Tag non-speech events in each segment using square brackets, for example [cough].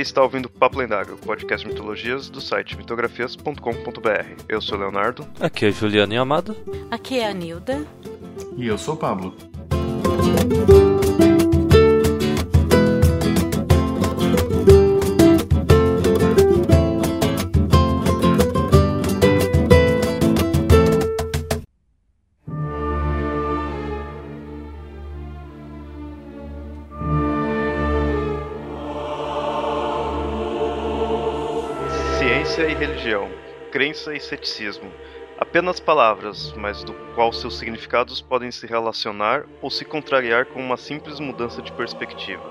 Você está ouvindo Papo Lendário, o podcast de mitologias do site mitografias.com.br. Eu sou o Leonardo. Aqui é Juliana Yamada. Aqui é a Nilda. E eu sou o Pablo. Crença e ceticismo. Apenas palavras, mas do qual seus significados podem se relacionar ou se contrariar com uma simples mudança de perspectiva.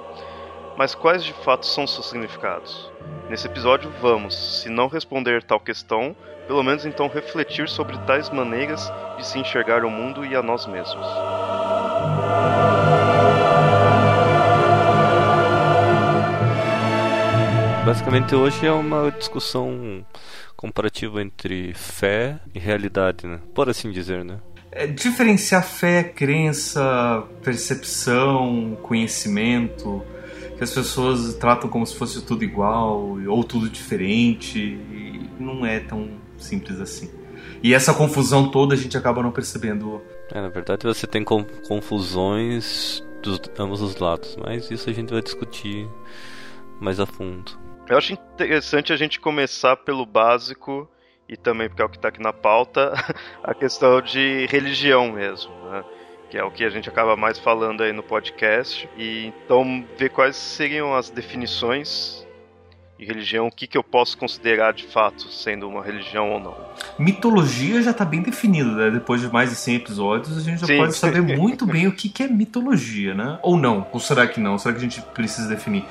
Mas quais de fato são seus significados? Nesse episódio vamos, se não responder tal questão, pelo menos então refletir sobre tais maneiras de se enxergar o mundo e a nós mesmos. Basicamente hoje é uma discussão comparativa entre fé e realidade, né? Por assim dizer, né? É, diferenciar fé, crença, percepção, conhecimento, que as pessoas tratam como se fosse tudo igual ou tudo diferente, e não é tão simples assim. E essa confusão toda a gente acaba não percebendo. É, na verdade você tem confusões dos ambos os lados, mas isso a gente vai discutir mais a fundo. Eu acho interessante a gente começar pelo básico e também porque é o que está aqui na pauta, [laughs] a questão de religião mesmo, né? Que é o que a gente acaba mais falando aí no podcast. E então ver quais seriam as definições de religião, o que, que eu posso considerar de fato sendo uma religião ou não. Mitologia já está bem definido, né? Depois de mais de 100 episódios, a gente já Sim. pode saber [laughs] muito bem o que que é mitologia, né? Ou não? Ou será que não? Será que a gente precisa definir?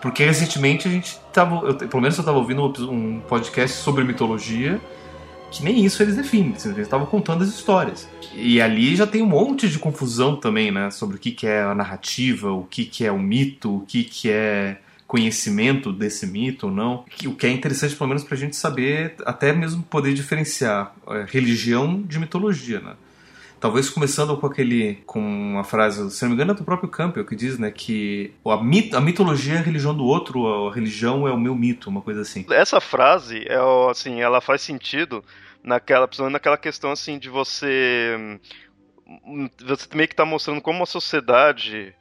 Porque recentemente a gente tava. Eu, pelo menos eu estava ouvindo um, podcast sobre mitologia que nem isso eles definem. Eles estavam contando as histórias. E ali já tem um monte de confusão também, né? Sobre o que, que é a narrativa, o que, que é o mito, o que, que é conhecimento desse mito ou não. O que é interessante, pelo menos, pra gente saber, até mesmo poder diferenciar é, religião de mitologia, né? Talvez começando com aquele. com a frase, se não me engano, é do próprio Campbell, que diz, né, que a, mit, a mitologia é a religião do outro, a religião é o meu mito, uma coisa assim. Essa frase, é, assim, ela faz sentido naquela, principalmente naquela questão assim de você hum, você meio que tá mostrando como a sociedade,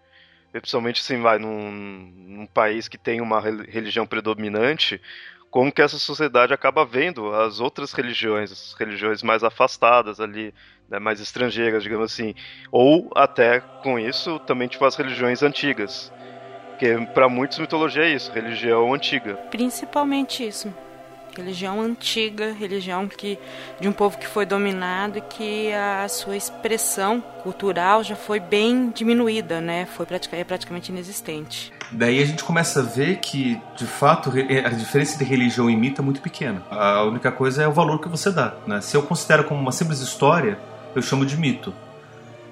principalmente assim, vai num, num país que tem uma rel- religião predominante, como que essa sociedade acaba vendo as outras religiões, as religiões mais afastadas ali, né, mais estrangeiras, digamos assim, ou até com isso também tipo as religiões antigas. Porque para muitos mitologia é isso, religião antiga. Principalmente isso. Religião antiga, religião que de um povo que foi dominado e que a sua expressão cultural já foi bem diminuída, né? Foi pratica- é praticamente inexistente. Daí a gente começa a ver que, de fato, re- a diferença de religião e mito é muito pequena. A única coisa é o valor que você dá. Né? Se eu considero como uma simples história, eu chamo de mito.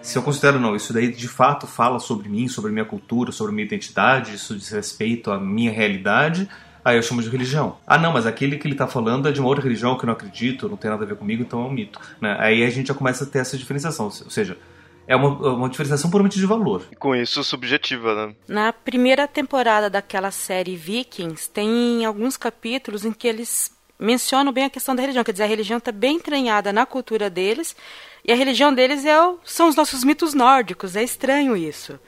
Se eu considero, não, isso daí de fato fala sobre mim, sobre minha cultura, sobre minha identidade, isso diz respeito à minha realidade, aí eu chamo de religião. Ah, não, mas aquele que ele está falando é de uma outra religião que eu não acredito, não tem nada a ver comigo, então é um mito. Né? Aí a gente já começa a ter essa diferenciação. Ou seja, é uma, uma diferenciação puramente de valor. E com isso subjetiva, né? Na primeira temporada daquela série Vikings, tem alguns capítulos em que eles mencionam bem a questão da religião. Quer dizer, a religião está bem entranhada na cultura deles. E a religião deles é o- são os nossos mitos nórdicos. É estranho isso.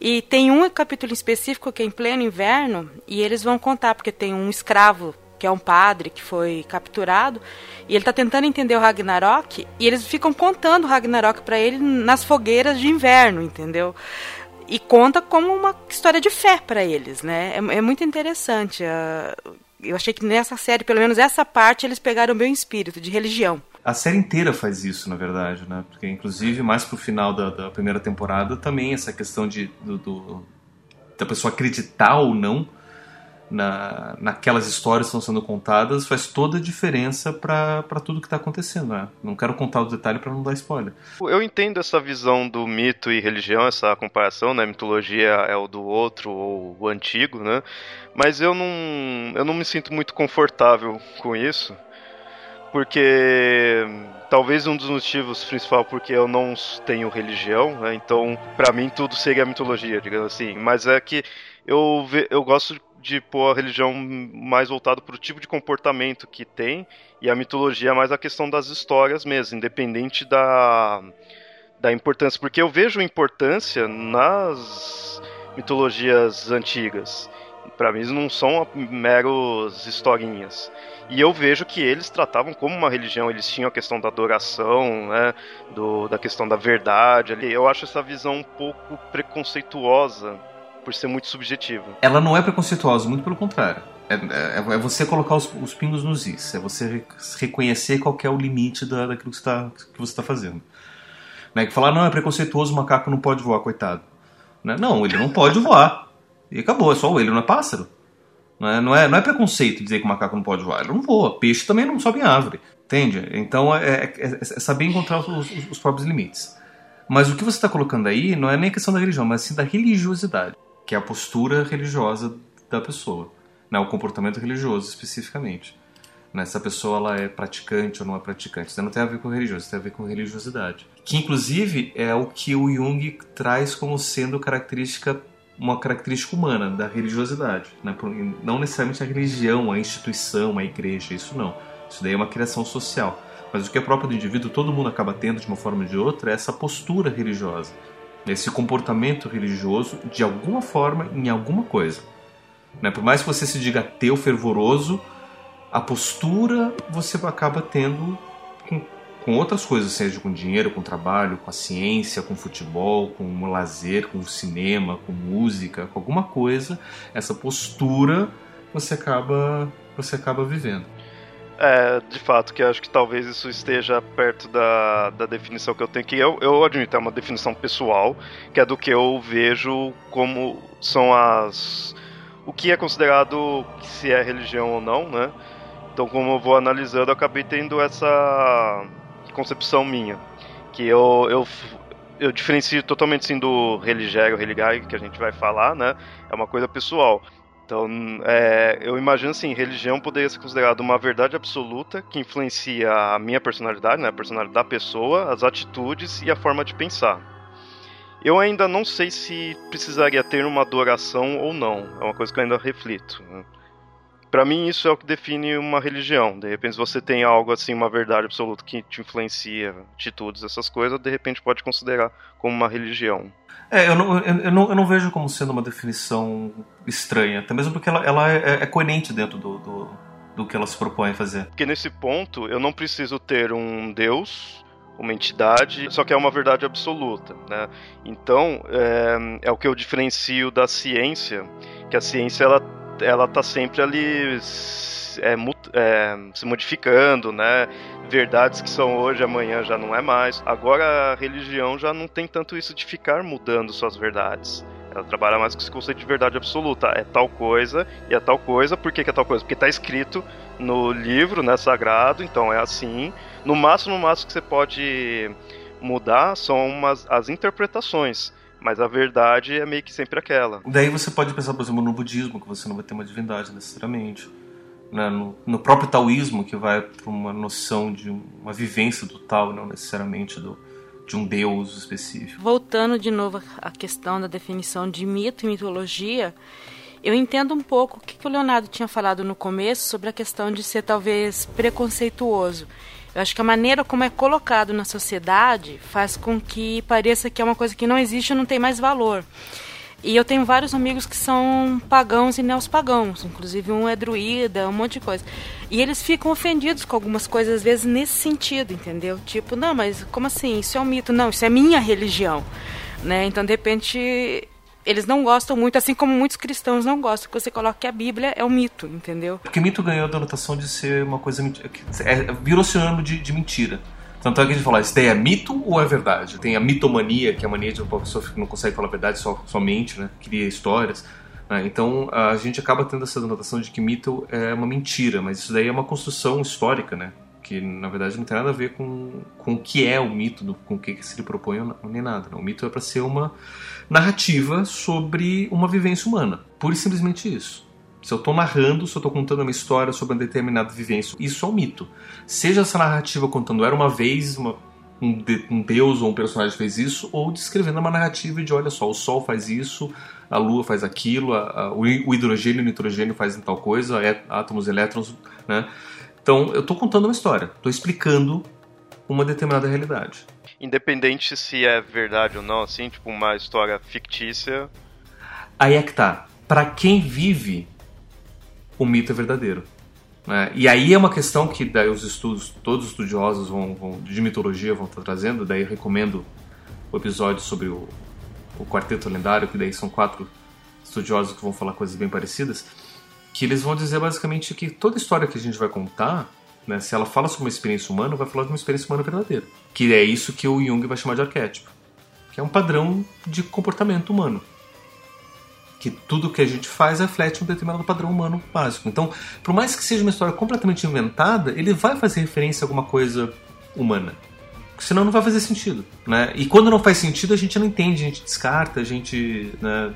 E tem um capítulo específico que é em pleno inverno, e eles vão contar, porque tem um escravo, que é um padre, que foi capturado, e ele está tentando entender o Ragnarok, e eles ficam contando o Ragnarok para ele nas fogueiras de inverno, entendeu? E conta como uma história de fé para eles, né? É, é muito interessante. ah, eu achei que nessa série, pelo menos essa parte, eles pegaram o espírito de religião. A série inteira faz isso, na verdade, né? Porque, inclusive, mais pro final da, da primeira temporada, também essa questão de, do, do- da pessoa acreditar ou não na, naquelas histórias que estão sendo contadas faz toda a diferença para tudo que está acontecendo, né? Não quero contar o detalhe para não dar spoiler. Eu entendo essa visão do mito e religião, essa comparação, né? Mitologia é o do outro ou o antigo, né? Mas eu não, eu não me sinto muito confortável com isso, porque talvez um dos motivos principal porque eu não tenho religião, né? então para mim tudo seria mitologia, digamos assim. Mas é que eu, eu gosto de pôr a religião mais voltado para o tipo de comportamento que tem e a mitologia é mais a questão das histórias mesmo, independente da, da importância. Porque eu vejo importância nas mitologias antigas. Para mim não são meros historinhas. E eu vejo que eles tratavam como uma religião, eles tinham a questão da adoração, né, do, da questão da verdade. Eu acho essa visão um pouco preconceituosa por ser muito subjetiva. Ela não é preconceituosa, muito pelo contrário. É, é, é você colocar os, os, pingos nos is, é você reconhecer qual é o limite da, daquilo que você está tá fazendo. Né? Que falar, não, é preconceituoso, o macaco não pode voar, coitado. Né? Não, ele não pode voar. E acabou, é só ele, não é pássaro. Não é, não é, não é preconceito dizer que o macaco não pode voar, ele não voa. Peixe também não sobe em árvore, entende? Então é, é, é, é saber encontrar os, os, os próprios limites. Mas o que você está colocando aí não é nem questão da religião, mas sim da religiosidade que é a postura religiosa da pessoa, né, o comportamento religioso especificamente. Né, se a pessoa ela é praticante ou não é praticante. Isso não tem a ver com religioso, isso tem a ver com religiosidade. Que inclusive é o que o Jung traz como sendo característica uma característica humana da religiosidade, né? não necessariamente a religião, a instituição, a igreja, isso não. Isso daí é uma criação social. Mas o que é próprio do indivíduo, todo mundo acaba tendo de uma forma ou de outra, é essa postura religiosa esse comportamento religioso de alguma forma em alguma coisa. Né? Por mais que você se diga ateu fervoroso, a postura você acaba tendo com, com outras coisas, seja com dinheiro, com trabalho, com a ciência, com futebol, com o lazer, com o cinema, com música, com alguma coisa, essa postura você acaba você acaba vivendo. É, de fato, que acho que talvez isso esteja perto da, da definição que eu tenho, que eu, eu admito, é uma definição pessoal, que é do que eu vejo como são as. o que é considerado se é religião ou não, né? Então, como eu vou analisando, eu acabei tendo essa concepção minha, que eu, eu, eu diferencio totalmente assim, do religério, religai, que a gente vai falar, né? É uma coisa pessoal. Então, é, eu imagino assim, religião poderia ser considerada uma verdade absoluta que influencia a minha personalidade, né, a personalidade da pessoa, as atitudes e a forma de pensar. Eu ainda não sei se precisaria ter uma adoração ou não. É uma coisa que eu ainda reflito. Né? Para mim, isso é o que define uma religião. De repente, você tem algo assim, uma verdade absoluta que te influencia, atitudes, essas coisas, de repente pode considerar como uma religião. É, eu não, eu, não, eu não vejo como sendo uma definição estranha, até mesmo porque ela, ela é, é coerente dentro do, do, do que ela se propõe a fazer. Porque nesse ponto eu não preciso ter um Deus, uma entidade, só que é uma verdade absoluta, né? Então é, é o que eu diferencio da ciência, que a ciência ela ela tá sempre ali é, é, se modificando, né? Verdades que são hoje, amanhã já não é mais. Agora a religião já não tem tanto isso de ficar mudando suas verdades. Ela trabalha mais com esse conceito de verdade absoluta. É tal coisa e é tal coisa. Por que, que é tal coisa? Porque está escrito no livro, né, sagrado, então é assim. No máximo, no máximo que você pode mudar são umas, as interpretações. Mas a verdade é meio que sempre aquela. Daí você pode pensar, por exemplo, no budismo, que você não vai ter uma divindade necessariamente né, no, no, próprio taoísmo, que vai para uma noção de uma vivência do tal, não necessariamente do, de um deus específico. Voltando de novo à questão da definição de mito e mitologia, eu entendo um pouco o que o Leonardo tinha falado no começo sobre a questão de ser talvez preconceituoso. Eu acho que a maneira como é colocado na sociedade faz com que pareça que é uma coisa que não existe e não tem mais valor. E eu tenho vários amigos que são pagãos e neopagãos, inclusive um é druida, um monte de coisa. E eles ficam ofendidos com algumas coisas, às vezes, nesse sentido, entendeu? Tipo, não, mas como assim? Isso é um mito. Não, isso é minha religião. Né? Então, de repente, eles não gostam muito, assim como muitos cristãos não gostam que você coloque que a Bíblia é um mito, entendeu? Porque mito ganhou a denotação de ser uma coisa. É, virou sinônimo de, de mentira. Tanto é que a gente fala, isso daí é mito ou é verdade? Tem a mitomania, que é a mania de uma pessoa que não consegue falar a verdade só, somente, né? Cria histórias. Né? Então a gente acaba tendo essa denotação de que mito é uma mentira, mas isso daí é uma construção histórica, né? Que na verdade não tem nada a ver com, com o que é o mito, do, com o que, que se lhe propõe nem nada. O mito é para ser uma narrativa sobre uma vivência humana. Pura e simplesmente isso. Se eu estou narrando, se eu estou contando uma história sobre uma determinada vivência, isso é um mito. Seja essa narrativa contando era uma vez uma, um, de, um, deus ou um personagem fez isso, ou descrevendo uma narrativa de olha só, o Sol faz isso, a Lua faz aquilo, a, a, o hidrogênio e o nitrogênio fazem tal coisa, é, átomos, elétrons, né? Então eu estou contando uma história, estou explicando uma determinada realidade. Independente se é verdade ou não, assim, tipo uma história fictícia. Aí é que tá. Para quem vive, o mito é verdadeiro. Né? E aí é uma questão que daí os estudos, todos os estudiosos vão, vão de mitologia vão estar trazendo. Daí eu recomendo o episódio sobre o, o quarteto lendário, que daí são quatro estudiosos que vão falar coisas bem parecidas, que eles vão dizer basicamente que toda história que a gente vai contar né? Se ela fala sobre uma experiência humana, vai falar de uma experiência humana verdadeira. Que é isso que o Jung vai chamar de arquétipo. Que é um padrão de comportamento humano. Que tudo que a gente faz reflete um determinado padrão humano básico. Então, por mais que seja uma história completamente inventada, ele vai fazer referência a alguma coisa humana. Senão não vai fazer sentido. Né? E quando não faz sentido, a gente não entende, a gente descarta, a gente né,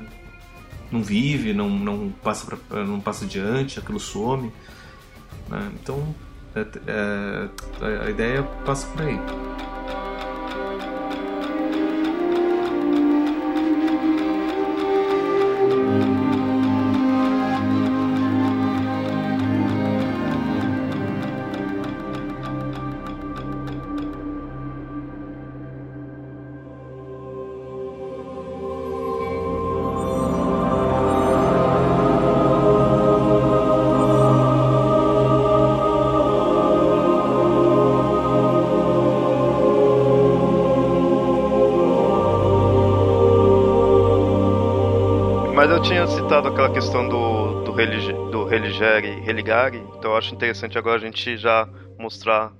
não vive, não, não, passa pra, não passa adiante, aquilo some. Né? Então, é, é, a ideia passa por aí. Citado aquela questão do, do, religi, do religere, religare, então eu acho interessante agora a gente já mostrar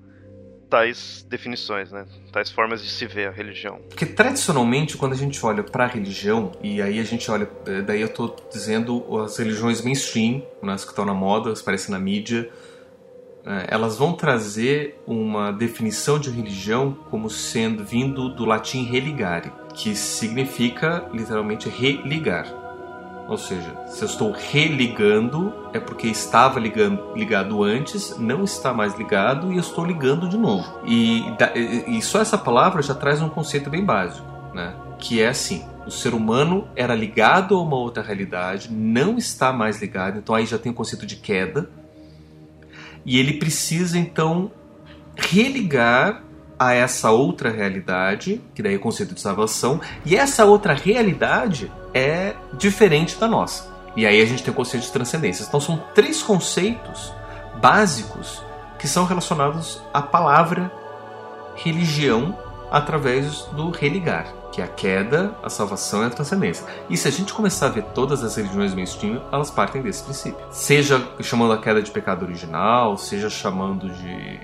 tais definições, né? tais formas de se ver a religião. Porque tradicionalmente, quando a gente olha para a religião, e aí a gente olha, eh, daí eu estou dizendo as religiões mainstream, né, as que estão na moda, as aparecem na mídia, eh, elas vão trazer uma definição de religião como sendo vindo do latim religare, que significa literalmente religar. Ou seja, se eu estou religando, é porque estava ligando, ligado antes, não está mais ligado e eu estou ligando de novo. E, e só essa palavra já traz um conceito bem básico, né? que é assim: o ser humano era ligado a uma outra realidade, não está mais ligado, então aí já tem o conceito de queda, e ele precisa então religar a essa outra realidade, que daí é o conceito de salvação, e essa outra realidade é diferente da nossa. E aí a gente tem o conceito de transcendência. Então são três conceitos básicos que são relacionados à palavra religião através do religar, que é a queda, a salvação e a transcendência. E se a gente começar a ver todas as religiões mainstream, elas partem desse princípio. Seja chamando a queda de pecado original, seja chamando de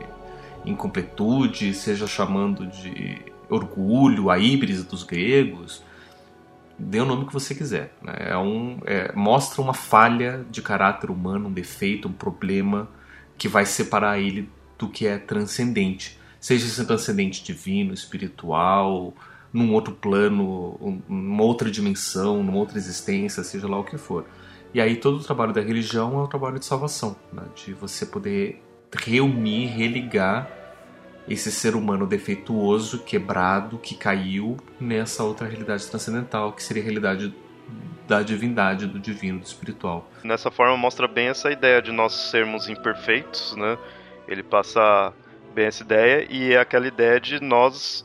incompletude, seja chamando de orgulho, a híbris dos gregos, dê o nome que você quiser. Né? É um, é, mostra uma falha de caráter humano, um defeito, um problema que vai separar ele do que é transcendente. Seja esse transcendente divino, espiritual, num outro plano, numa outra dimensão, numa outra existência, seja lá o que for. E aí todo o trabalho da religião é o trabalho de salvação, né? de você poder reunir, religar esse ser humano defeituoso, quebrado, que caiu nessa outra realidade transcendental, que seria a realidade da divindade, do divino, do espiritual. Nessa forma mostra bem essa ideia de nós sermos imperfeitos, né? Ele passa bem essa ideia e é aquela ideia de nós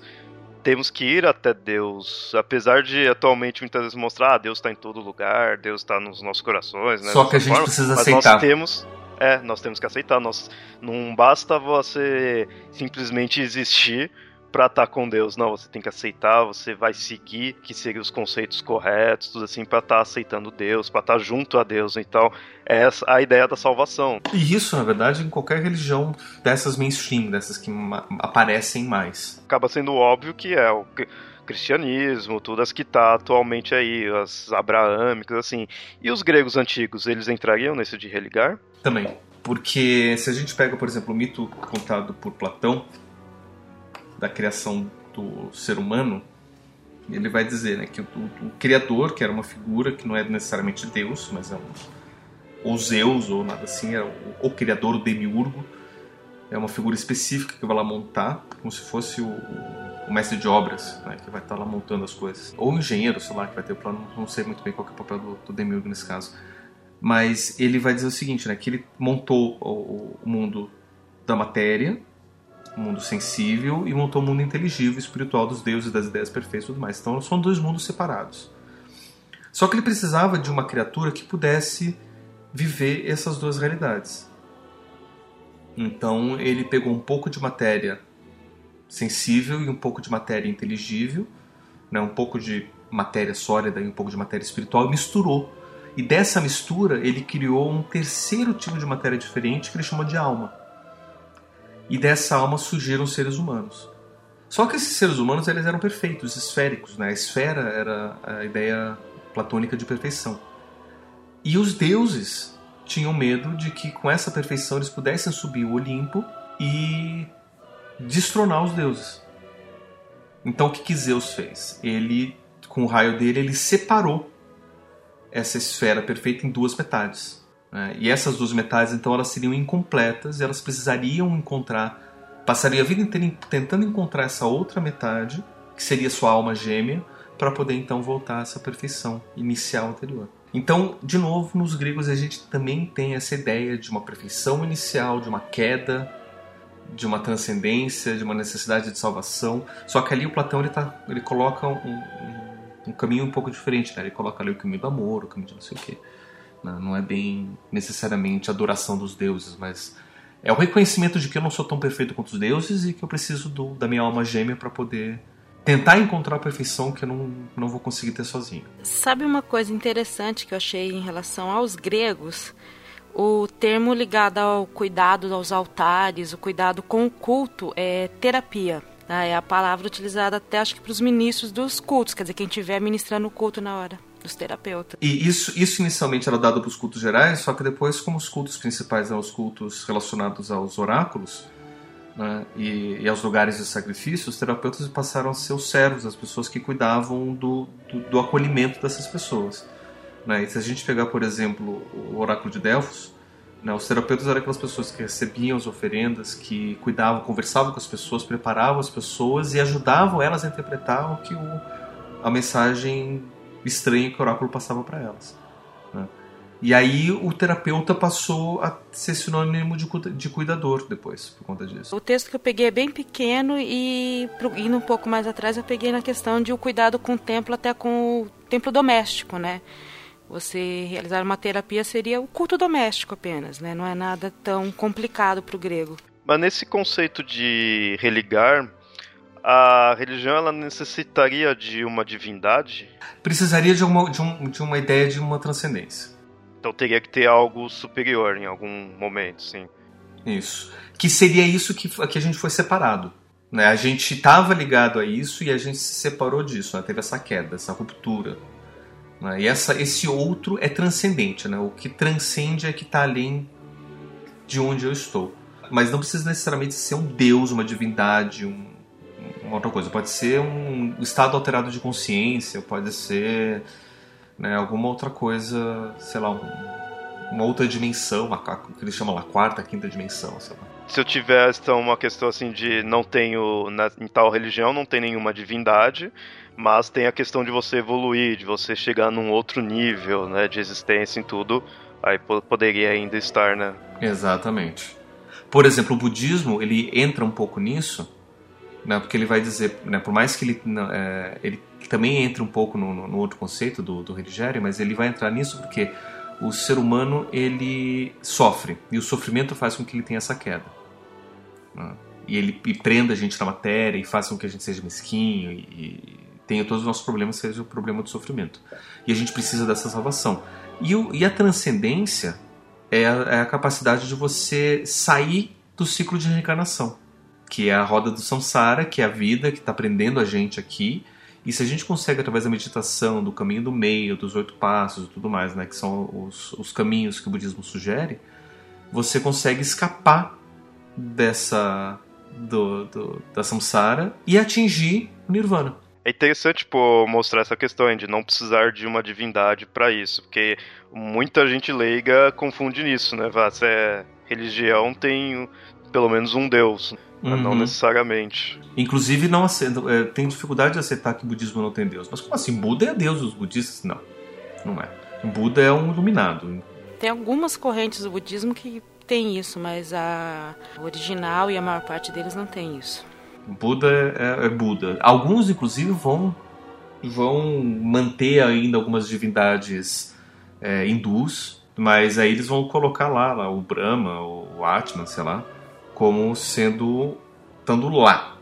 temos que ir até Deus, apesar de atualmente muitas vezes mostrar, ah, Deus está em todo lugar, Deus está nos nossos corações, né? Só que a gente forma, precisa aceitar. Nós temos é, nós temos que aceitar. Nós, não basta você simplesmente existir para estar tá com Deus. Não, você tem que aceitar, você vai seguir que seriam os conceitos corretos, tudo assim, para estar tá aceitando Deus, para estar tá junto a Deus. Então, é essa a ideia da salvação. E isso, na verdade, em qualquer religião dessas mainstream, dessas que aparecem mais. Acaba sendo óbvio que é o cristianismo, todas que tá atualmente aí, as abraâmicas, assim. E os gregos antigos, eles entrariam nesse de religar? Também. Porque se a gente pega, por exemplo, o mito contado por Platão da criação do ser humano, ele vai dizer né, que o, o, o, criador, que era uma figura que não é necessariamente Deus, mas é um, ou Zeus, ou nada assim, é o, o criador, o demiurgo. É uma figura específica que vai lá montar, como se fosse o, o mestre de obras, né, que vai estar lá montando as coisas. Ou o engenheiro, sei lá, que vai ter o plano, não sei muito bem qual é o papel do, do demiurgo nesse caso. Mas ele vai dizer o seguinte, né, que ele montou o, o mundo da matéria, o mundo sensível, e montou o mundo inteligível, espiritual dos deuses, das ideias perfeitas e tudo mais. Então são dois mundos separados. Só que ele precisava de uma criatura que pudesse viver essas duas realidades. Então ele pegou um pouco de matéria sensível e um pouco de matéria inteligível, né, um pouco de matéria sólida e um pouco de matéria espiritual e misturou. E dessa mistura ele criou um terceiro tipo de matéria diferente que ele chamou de alma. E dessa alma surgiram os seres humanos. Só que esses seres humanos eles eram perfeitos, esféricos. Né? A esfera era a ideia platônica de perfeição. E os deuses tinham medo de que com essa perfeição eles pudessem subir o Olimpo e destronar os deuses. Então o que, que Zeus fez? Ele, com o raio dele, ele separou essa esfera perfeita em duas metades. Né? E essas duas metades, então, elas seriam incompletas e elas precisariam encontrar, passaria a vida inteira tentando encontrar essa outra metade, que seria sua alma gêmea, para poder então voltar a essa perfeição inicial anterior. Então, de novo, nos gregos a gente também tem essa ideia de uma perfeição inicial, de uma queda, de uma transcendência, de uma necessidade de salvação. Só que ali o Platão ele, tá, ele coloca um, um, um caminho um pouco diferente. Né? Ele coloca ali o caminho do amor, o caminho de não sei o quê. Não, é bem necessariamente a adoração dos deuses, mas é o reconhecimento de que eu não sou tão perfeito quanto os deuses e que eu preciso do, da minha alma gêmea para poder tentar encontrar a perfeição que eu não, não vou conseguir ter sozinho. Sabe uma coisa interessante que eu achei em relação aos gregos? O termo ligado ao cuidado aos altares, o cuidado com o culto, é terapia. Né? É a palavra utilizada até acho que para os ministros dos cultos, quer dizer, quem estiver ministrando o culto na hora dos terapeutas. E isso, isso inicialmente era dado para os cultos gerais, só que depois, como os cultos principais são os cultos relacionados aos oráculos, né, e, e, aos lugares de sacrifício, os terapeutas passaram a ser os servos, as pessoas que cuidavam do, do, do acolhimento dessas pessoas. Né? E se a gente pegar, por exemplo, o oráculo de Delfos, né, os terapeutas eram aquelas pessoas que recebiam as oferendas, que cuidavam, conversavam com as pessoas, preparavam as pessoas e ajudavam elas a interpretar o que o, a mensagem estranha que o oráculo passava para elas. Né? E aí o terapeuta passou a ser sinônimo de, de cuidador depois, por conta disso. O texto que eu peguei é bem pequeno e indo um pouco mais atrás eu peguei na questão de o cuidado com o templo até com o templo doméstico, né? Você realizar uma terapia seria o culto doméstico apenas, né? Não é nada tão complicado para o grego. Mas nesse conceito de religar, a religião ela necessitaria de uma divindade? Precisaria de uma, de, um, de uma ideia de uma transcendência. Então teria que ter algo superior em algum momento, sim. Isso. Que seria isso que, que a gente foi separado. Né? A gente estava ligado a isso e a gente se separou disso. Né? Teve essa queda, essa ruptura. Né? E essa, esse outro é transcendente. Né? O que transcende é que está além de onde eu estou. Mas não precisa necessariamente ser um deus, uma divindade, um, uma outra coisa. Pode ser um estado alterado de consciência, pode ser né, alguma outra coisa, sei lá, um, uma outra dimensão, a, que eles chamam lá, quarta, quinta dimensão, sei lá. Se eu tivesse então, uma questão assim de não tenho, na, em tal religião, não tem nenhuma divindade, mas tem a questão de você evoluir, de você chegar num outro nível, né, de existência em tudo, aí poderia ainda estar, né? Exatamente. Por exemplo, o budismo, ele entra um pouco nisso, né, porque ele vai dizer, né, por mais que ele, é, ele também entra um pouco no, no outro conceito do, do Religere, mas ele vai entrar nisso porque o ser humano ele sofre e o sofrimento faz com que ele tenha essa queda. Né? E ele e prenda a gente na matéria e faz com que a gente seja mesquinho e tenha todos os nossos problemas, seja o problema do sofrimento. E a gente precisa dessa salvação. E, o, e a transcendência é a, é a capacidade de você sair do ciclo de reencarnação que é a roda do samsara, que é a vida que está prendendo a gente aqui. E se a gente consegue, através da meditação, do caminho do meio, dos oito passos e tudo mais, né, que são os, os caminhos que o budismo sugere, você consegue escapar dessa do, do, da samsara e atingir o nirvana. É interessante pô, mostrar essa questão de não precisar de uma divindade para isso, porque muita gente leiga confunde nisso, né? Se é religião, tem pelo menos um deus, uhum. não necessariamente. Inclusive, não aceita, é, tem dificuldade de aceitar que o budismo não tem deus. Mas como assim? Buda é deus dos budistas? Não, não é. Buda é um iluminado. Tem algumas correntes do budismo que tem isso, mas a original e a maior parte deles não tem isso. Buda é, é Buda. Alguns, inclusive, vão vão manter ainda algumas divindades é, hindus, mas aí eles vão colocar lá, lá o Brahma, o Atman, sei lá, como sendo estando lá.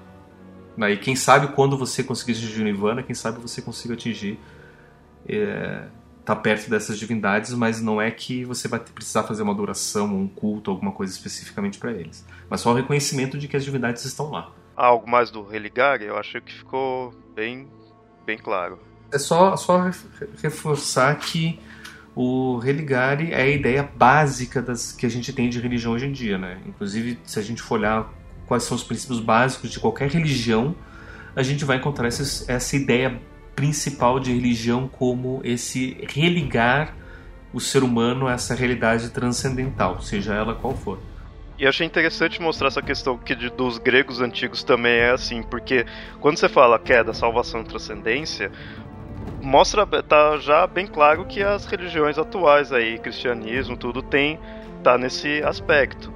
E quem sabe quando você conseguir atingir o Nirvana, quem sabe você consiga atingir é, tá perto dessas divindades, mas não é que você vai precisar fazer uma adoração, um culto, alguma coisa especificamente para eles, mas só o reconhecimento de que as divindades estão lá. Algo mais do Religare, eu acho que ficou bem, bem claro. É só, só reforçar que o Religare é a ideia básica das que a gente tem de religião hoje em dia, né? Inclusive, se a gente for olhar quais são os princípios básicos de qualquer religião, a gente vai encontrar essa, essa ideia principal de religião como esse religar o ser humano a essa realidade transcendental, seja ela qual for. E achei interessante mostrar essa questão que dos gregos antigos também é assim, porque quando você fala que é da salvação e transcendência, mostra tá já bem claro que as religiões atuais aí, cristianismo, tudo tem tá nesse aspecto.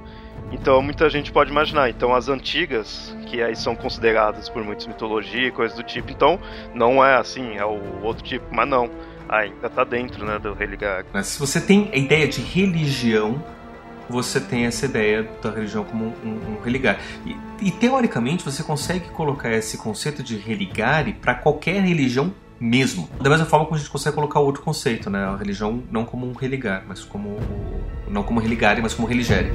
Então muita gente pode imaginar. Então as antigas, que aí são consideradas por muitos mitologia e coisas do tipo, então não é assim, é o outro tipo, mas não. Ainda tá dentro, né, do religar. Mas se você tem a ideia de religião, você tem essa ideia da religião como um, um, religar. E, e, teoricamente você consegue colocar esse conceito de religare para qualquer religião mesmo. Da mesma forma como a gente consegue colocar outro conceito, né? A religião não como um religar, mas como não como religare, mas como religere.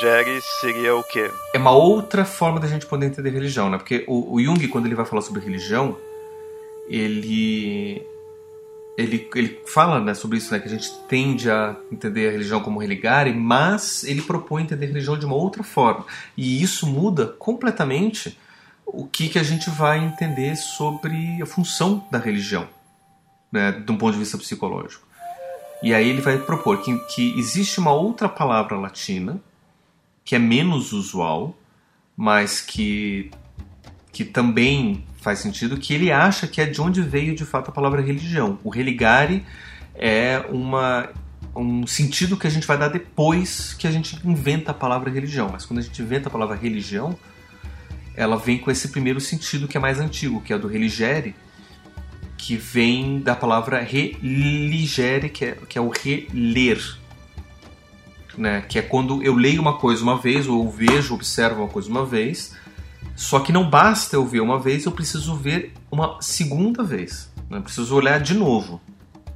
Religere seria o quê? É uma outra forma da gente poder entender religião, né? Porque o, o Jung, quando ele vai falar sobre religião, ele ele, ele fala né, sobre isso, né, que a gente tende a entender a religião como religare, mas ele propõe entender a religião de uma outra forma. E isso muda completamente o que, que a gente vai entender sobre a função da religião, né, de um ponto de vista psicológico. E aí ele vai propor que, que existe uma outra palavra latina que é menos usual, mas que, que também faz sentido, que ele acha que é de onde veio de fato a palavra religião. O religare é uma, um sentido que a gente vai dar depois que a gente inventa a palavra religião. Mas quando a gente inventa a palavra religião, ela vem com esse primeiro sentido que é mais antigo, que é do religere, que vem da palavra religere, que é, que é o reler né? Que é quando eu leio uma coisa uma vez, ou eu vejo, observo uma coisa uma vez, só que não basta eu ver uma vez, eu preciso ver uma segunda vez. Né? Preciso olhar de novo.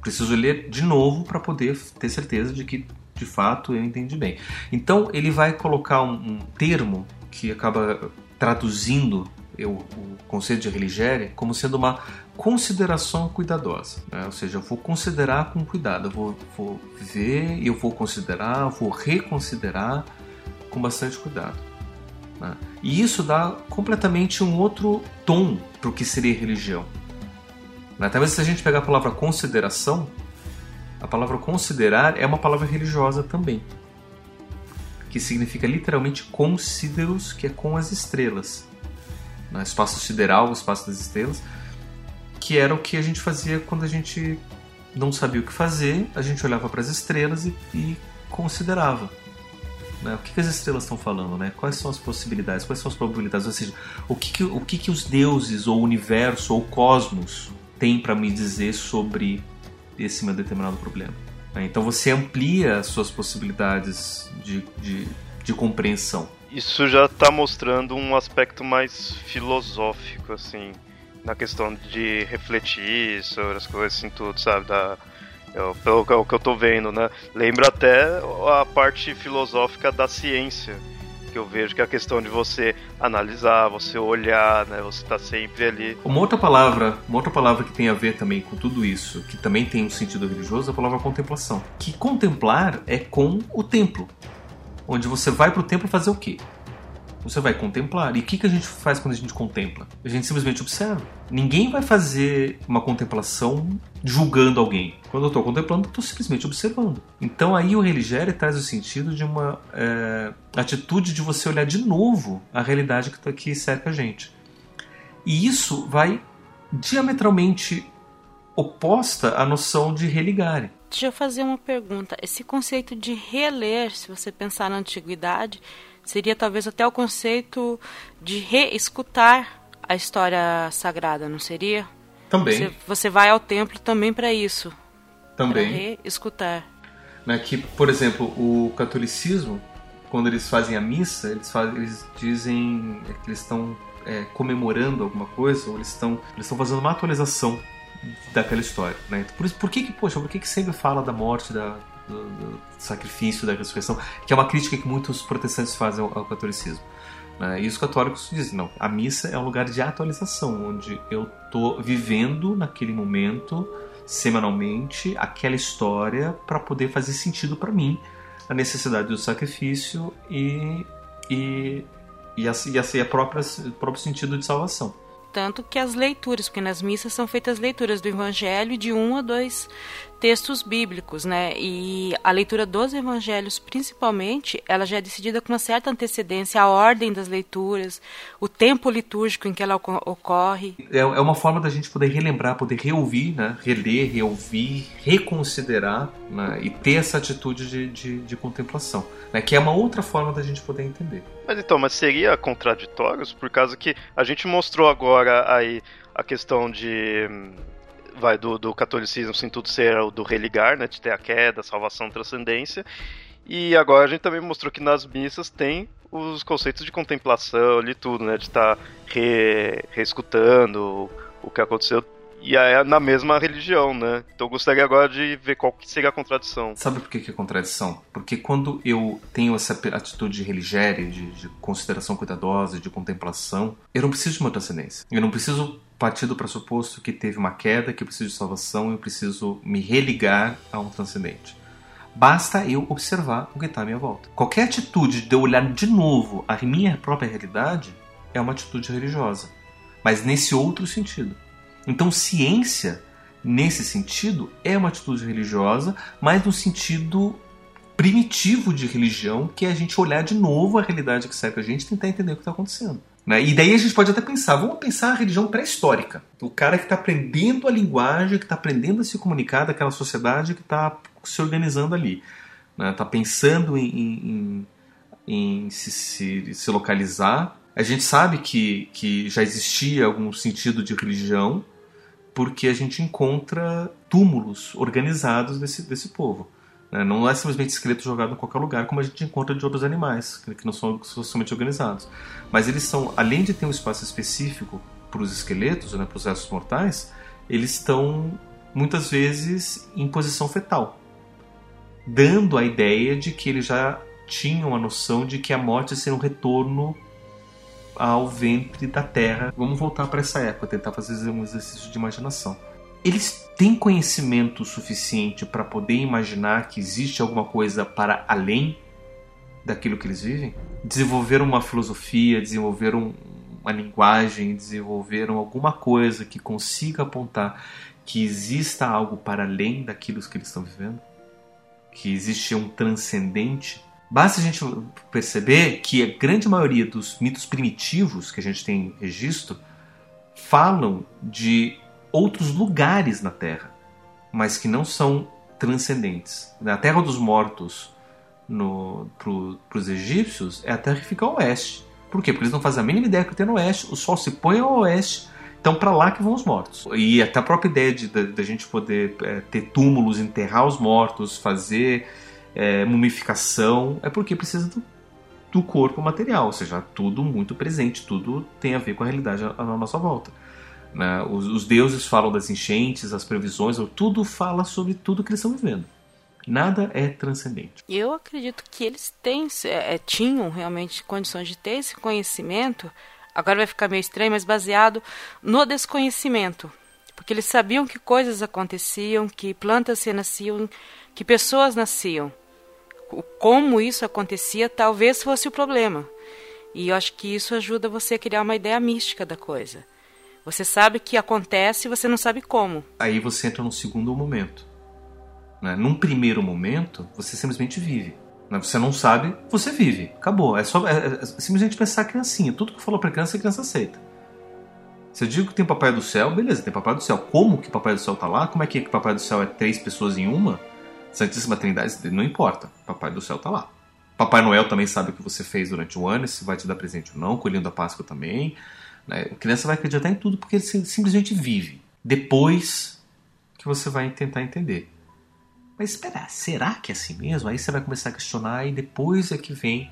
Preciso ler de novo para poder ter certeza de que de fato eu entendi bem. Então ele vai colocar um, um termo que acaba traduzindo eu, o conceito de religere como sendo uma consideração cuidadosa. Né? Ou seja, eu vou considerar com cuidado, eu vou, vou ver, eu vou considerar, vou reconsiderar com bastante cuidado. Né? E isso dá completamente um outro tom para o que seria religião. Né? Talvez se a gente pegar a palavra consideração, a palavra considerar é uma palavra religiosa também, que significa literalmente consideros, que é com as estrelas. Né? Espaço sideral, o espaço das estrelas que era o que a gente fazia quando a gente não sabia o que fazer, a gente olhava para as estrelas e, e considerava. Né? O que, que, as estrelas estão falando? Né? Quais são as possibilidades? Quais são as probabilidades? Ou seja, o que, que o que, que os deuses, ou o universo, ou o cosmos têm para me dizer sobre esse meu determinado problema? Né? Então você amplia as suas possibilidades de, de, de compreensão. Isso já está mostrando um aspecto mais filosófico, assim, na questão de refletir sobre as coisas, assim, tudo, sabe? Da, é, pelo que eu tô vendo, né? Lembra até a parte filosófica da ciência que eu vejo que é a questão de você analisar, você olhar, né? Você tá sempre ali. Uma outra palavra, uma outra palavra que tem a ver também com tudo isso, que também tem um sentido religioso, é a palavra contemplação. Que contemplar é com o templo. Onde você vai pro templo fazer o quê? Você vai contemplar. E o que, que a gente faz quando a gente contempla? A gente simplesmente observa. Ninguém vai fazer uma contemplação julgando alguém. Quando eu estou contemplando, estou simplesmente observando. Então aí o religério traz o sentido de uma é, atitude de você olhar de novo a realidade que, tá, que cerca a gente. E isso vai diametralmente oposta à noção de religare. Deixa eu fazer uma pergunta. Esse conceito de reler, se você pensar na antiguidade, seria talvez até o conceito de reescutar a história sagrada, não seria? Também. Você, você vai ao templo também para isso. Também. Reescutar. Né, que, por exemplo, o catolicismo, quando eles fazem a missa, eles, fazem, eles dizem que eles estão é, comemorando alguma coisa, ou eles estão eles estão fazendo uma atualização daquela história. Né? Por, isso, por que, que, poxa, por que, que sempre fala da morte, da, do, do, sacrifício, da ressurreição, que é uma crítica que muitos protestantes fazem ao, ao catolicismo. Né? E os católicos dizem, não, a missa é um lugar de atualização, onde eu estou vivendo naquele momento, semanalmente, aquela história para poder fazer sentido para mim a necessidade do sacrifício e, e, e, assim, e assim, a própria, o próprio sentido de salvação tanto que as leituras, porque nas missas são feitas leituras do Evangelho de um a dois textos bíblicos, né? E a leitura dos evangelhos, principalmente, ela já é decidida com uma certa antecedência, a ordem das leituras, o tempo litúrgico em que ela ocorre. É, é uma forma da gente poder relembrar, poder reouvir, né? Reler, reouvir, reconsiderar né? e ter essa atitude de, de, de contemplação, né? Que é uma outra forma da gente poder entender. Mas então, mas seria contraditórios por causa que a gente mostrou agora aí a questão de vai do, do catolicismo, assim, tudo ser do religar, né, de ter a queda, salvação, transcendência. E agora a gente também mostrou que nas missas tem os conceitos de contemplação ali tudo, né, de estar tá re, reescutando o que aconteceu e é na mesma religião, né? Então eu gostaria agora de ver qual que seria a contradição. Sabe por que, que é contradição? Porque quando eu tenho essa atitude religéria, de, de consideração cuidadosa, de contemplação, eu não preciso de uma transcendência. Eu não preciso partir do pressuposto que teve uma queda, que eu preciso de salvação, eu preciso me religar a um transcendente. Basta eu observar o que está à minha volta. Qualquer atitude de eu olhar de novo a minha própria realidade é uma atitude religiosa, mas nesse outro sentido. Então, ciência, nesse sentido, é uma atitude religiosa, mas no sentido primitivo de religião, que é a gente olhar de novo a realidade que cerca a gente e tentar entender o que está acontecendo. Né? E daí a gente pode até pensar, vamos pensar a religião pré-histórica. O cara que está aprendendo a linguagem, que está aprendendo a se comunicar daquela sociedade que está se organizando ali. Está né? Tá pensando em, em, em se, se, se, localizar. A gente sabe que, que já existia algum sentido de religião, porque a gente encontra túmulos organizados desse, desse povo. Né? Não é simplesmente esqueleto jogado em qualquer lugar, como a gente encontra de outros animais, que não são socialmente organizados. Mas eles são, além de ter um espaço específico para os esqueletos, né, para os restos mortais, eles estão muitas vezes em posição fetal, dando a ideia de que eles já tinham a noção de que a morte seria um retorno ao ventre da Terra. Vamos voltar para essa época, tentar fazer um exercício de imaginação. Eles têm conhecimento suficiente para poder imaginar que existe alguma coisa para além daquilo que eles vivem? Desenvolveram uma filosofia, desenvolveram uma linguagem, desenvolveram alguma coisa que consiga apontar que exista algo para além daquilo que eles estão vivendo? Que existe um transcendente Basta a gente perceber que a grande maioria dos mitos primitivos que a gente tem registro falam de outros lugares na Terra, mas que não são transcendentes. A Terra dos Mortos para os egípcios é a terra que fica ao oeste. Por quê? Porque eles não fazem a mínima ideia que tem no oeste, o sol se põe ao oeste, Então, para lá que vão os mortos. E até a própria ideia de da gente poder é, ter túmulos, enterrar os mortos, fazer é, mumificação, é porque precisa do, do, corpo material, ou seja, tudo muito presente, tudo tem a ver com a realidade à, à nossa volta. Né? Os, os, deuses falam das enchentes, as previsões, tudo fala sobre tudo que eles estão vivendo. Nada é transcendente. Eu acredito que eles têm, é, tinham realmente condições de ter esse conhecimento agora vai ficar meio estranho, mas baseado no desconhecimento. Porque eles sabiam que coisas aconteciam, que plantas se nasciam, que pessoas nasciam. Como isso acontecia talvez fosse o problema. E eu acho que isso ajuda você a criar uma ideia mística da coisa. Você sabe que acontece e você não sabe como. Aí você entra no segundo momento. Né? Num primeiro momento, você simplesmente vive. Né? Você não sabe, você vive. Acabou. É só é, é, simplesmente pensar a criancinha. Tudo que falou pra criança, a criança aceita. Se eu digo que tem Papai do Céu, beleza, tem Papai do Céu. Como que Papai do Céu tá lá? Como é que, que Papai do Céu é três pessoas em uma? Santíssima Trindade, não importa. Papai do Céu tá lá. Papai Noel também sabe o que você fez durante o ano, se vai te dar presente ou não, Coelhinho da Páscoa também. Né? A criança vai acreditar em tudo porque ele simplesmente vive. Depois que você vai tentar entender. Mas espera, será que é assim mesmo? Aí você vai começar a questionar e depois é que vem,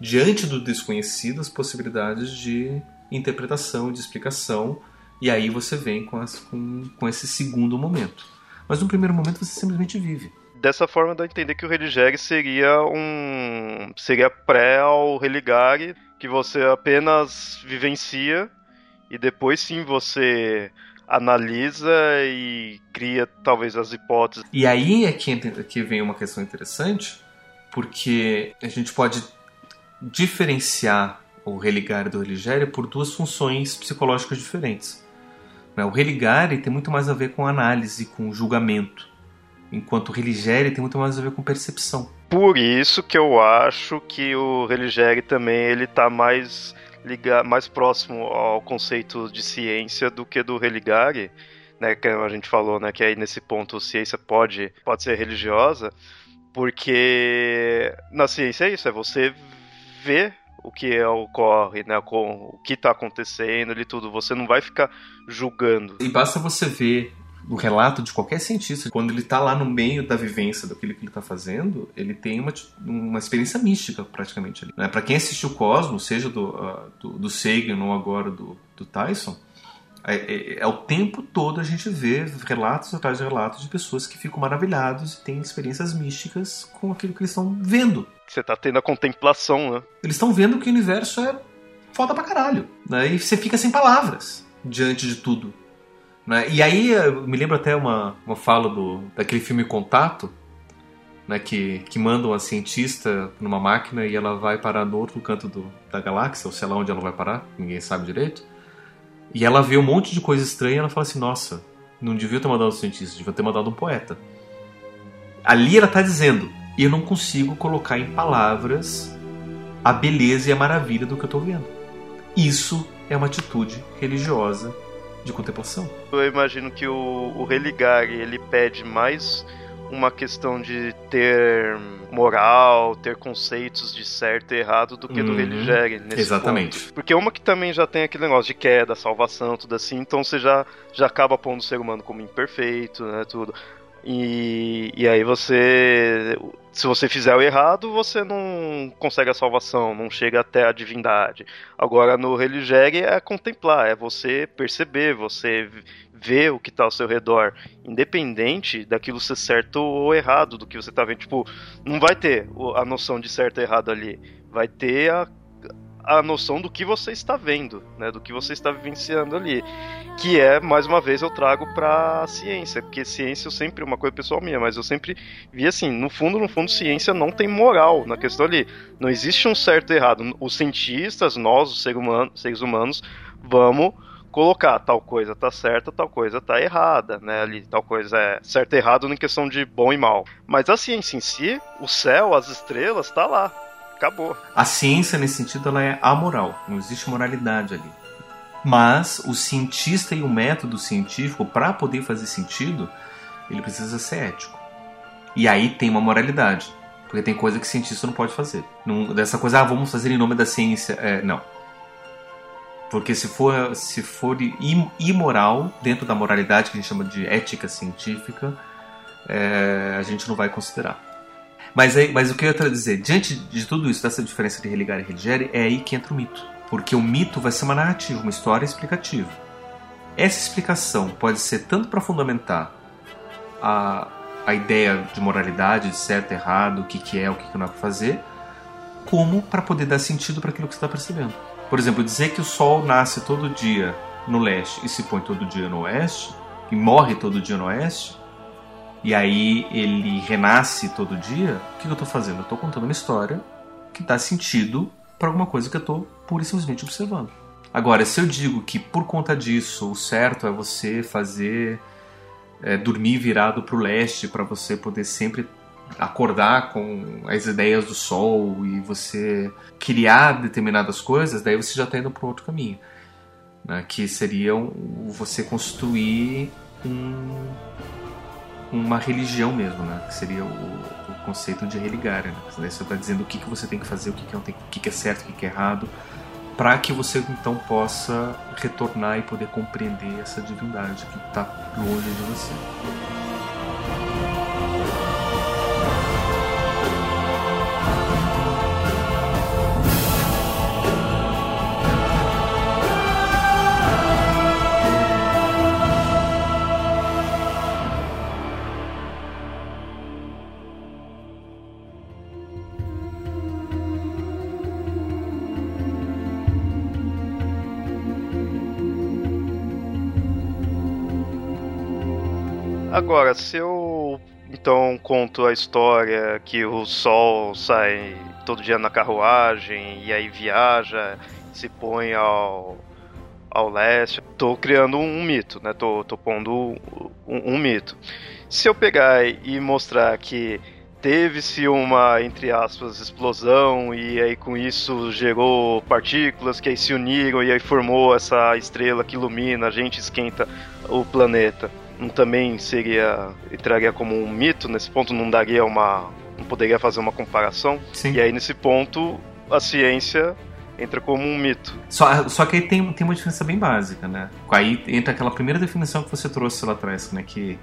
diante do desconhecido, as possibilidades de interpretação, de explicação, e aí você vem com, as, com, com esse segundo momento. Mas no primeiro momento você simplesmente vive. Dessa forma dá a entender que o Religare seria um. seria pré ao Religare, que você apenas vivencia e depois sim você analisa e cria talvez as hipóteses. E aí é que, que vem uma questão interessante, porque a gente pode diferenciar o religare do religare por duas funções psicológicas diferentes. Né? O religare tem muito mais a ver com análise, com julgamento, enquanto o religare tem muito mais a ver com percepção. Por isso que eu acho que o religare também ele tá mais ligar mais próximo ao conceito de ciência do que do religare, né, que a gente falou, né, que aí nesse ponto ciência pode pode ser religiosa, porque na ciência é isso, é você ver o que ocorre, né, com o que está acontecendo e tudo, você não vai ficar julgando. E basta você ver o relato de qualquer cientista, quando ele está lá no meio da vivência daquilo que ele está fazendo, ele tem uma, uma experiência mística praticamente ali. Né? Para quem assistiu Cosmos, seja do, uh, do, do Sagan ou agora do, do Tyson, é, é, é, o tempo todo a gente vê relatos atrás de relatos de pessoas que ficam maravilhados e têm experiências místicas com aquilo que eles estão vendo. Você está tendo a contemplação, né? Eles estão vendo que o universo é foda pra caralho. Né? E você fica sem palavras diante de tudo. Né? E aí eu me lembro até uma, uma fala do, daquele filme Contato, né, que, que manda uma cientista numa máquina e ela vai parar no outro canto do, da galáxia, ou sei lá onde ela vai parar, ninguém sabe direito. E ela vê um monte de coisa estranha e ela fala assim: Nossa, não devia ter mandado um cientista, devia ter mandado um poeta. Ali ela está dizendo: Eu não consigo colocar em palavras a beleza e a maravilha do que eu estou vendo. Isso é uma atitude religiosa de contemplação. Eu imagino que o, o religare ele pede mais uma questão de ter moral, ter conceitos de certo e errado do que uhum. do religare nesse Exatamente. Ponto. Porque uma que também já tem aquele negócio de queda, salvação, tudo assim, então você já, já acaba pondo o ser humano como imperfeito, né, tudo. E, e aí você. Se você fizer o errado, você não consegue a salvação, não chega até a divindade. Agora no Religere é contemplar, é você perceber, você ver o que está ao seu redor, independente daquilo ser certo ou errado do que você está vendo. Tipo, não vai ter a noção de certo e errado ali. Vai ter a a noção do que você está vendo, né, do que você está vivenciando ali, que é mais uma vez eu trago para ciência, porque ciência eu sempre uma coisa pessoal minha, mas eu sempre vi assim, no fundo, no fundo ciência não tem moral na questão ali, não existe um certo e errado. Os cientistas, nós, os seres humanos, seres humanos vamos colocar tal coisa tá certa, tal coisa tá errada, né? Ali tal coisa é certo e errado em questão de bom e mal. Mas a ciência em si, o céu, as estrelas, tá lá acabou. A ciência, nesse sentido, ela é amoral. Não existe moralidade ali. Mas o cientista e o método científico, para poder fazer sentido, ele precisa ser ético. E aí tem uma moralidade. Porque tem coisa que cientista não pode fazer. Não, dessa coisa, ah, vamos fazer em nome da ciência. É, não. Porque se for, se for imoral, dentro da moralidade que a gente chama de ética científica, é, a gente não vai considerar. Mas, aí, mas o que eu ia dizer, diante de tudo isso, dessa diferença de religar e religere, é aí que entra o mito. Porque o mito vai ser uma narrativa, uma história explicativa. Essa explicação pode ser tanto para fundamentar a, a ideia de moralidade, de certo, errado, o que, que é, o que, que não é para fazer, como para poder dar sentido para aquilo que você está percebendo. Por exemplo, dizer que o Sol nasce todo dia no leste e se põe todo dia no oeste, e morre todo dia no oeste, e aí ele renasce todo dia, o que eu estou fazendo? Eu estou contando uma história que dá sentido para alguma coisa que eu estou pura e simplesmente observando. Agora, se eu digo que por conta disso o certo é você fazer é, dormir virado para o leste para você poder sempre acordar com as ideias do sol e você criar determinadas coisas, daí você já está indo para outro caminho, né? que seria você construir um, uma religião mesmo, né? que seria o, o conceito de religar. Né? Você está dizendo o que, que você tem que fazer, o que, que, não tem, o que, que é certo, o que, que é errado, para que você então possa retornar e poder compreender essa divindade que está longe de você. Agora, se eu então conto a história que o sol sai todo dia na carruagem e aí viaja, se põe ao, ao leste, tô criando um, mito, né? Tô, tô pondo um, um mito. Se eu pegar e mostrar que teve-se uma, entre aspas, explosão e aí com isso gerou partículas que aí se uniram e aí formou essa estrela que ilumina, a gente esquenta o planeta não também seria entraria como um mito nesse ponto não daria uma não poderia fazer uma comparação. Sim. e aí nesse ponto a ciência entra como um mito. Só, só que aí tem, tem uma diferença bem básica né? Aí entra aquela primeira definição que você trouxe lá atrás né? Que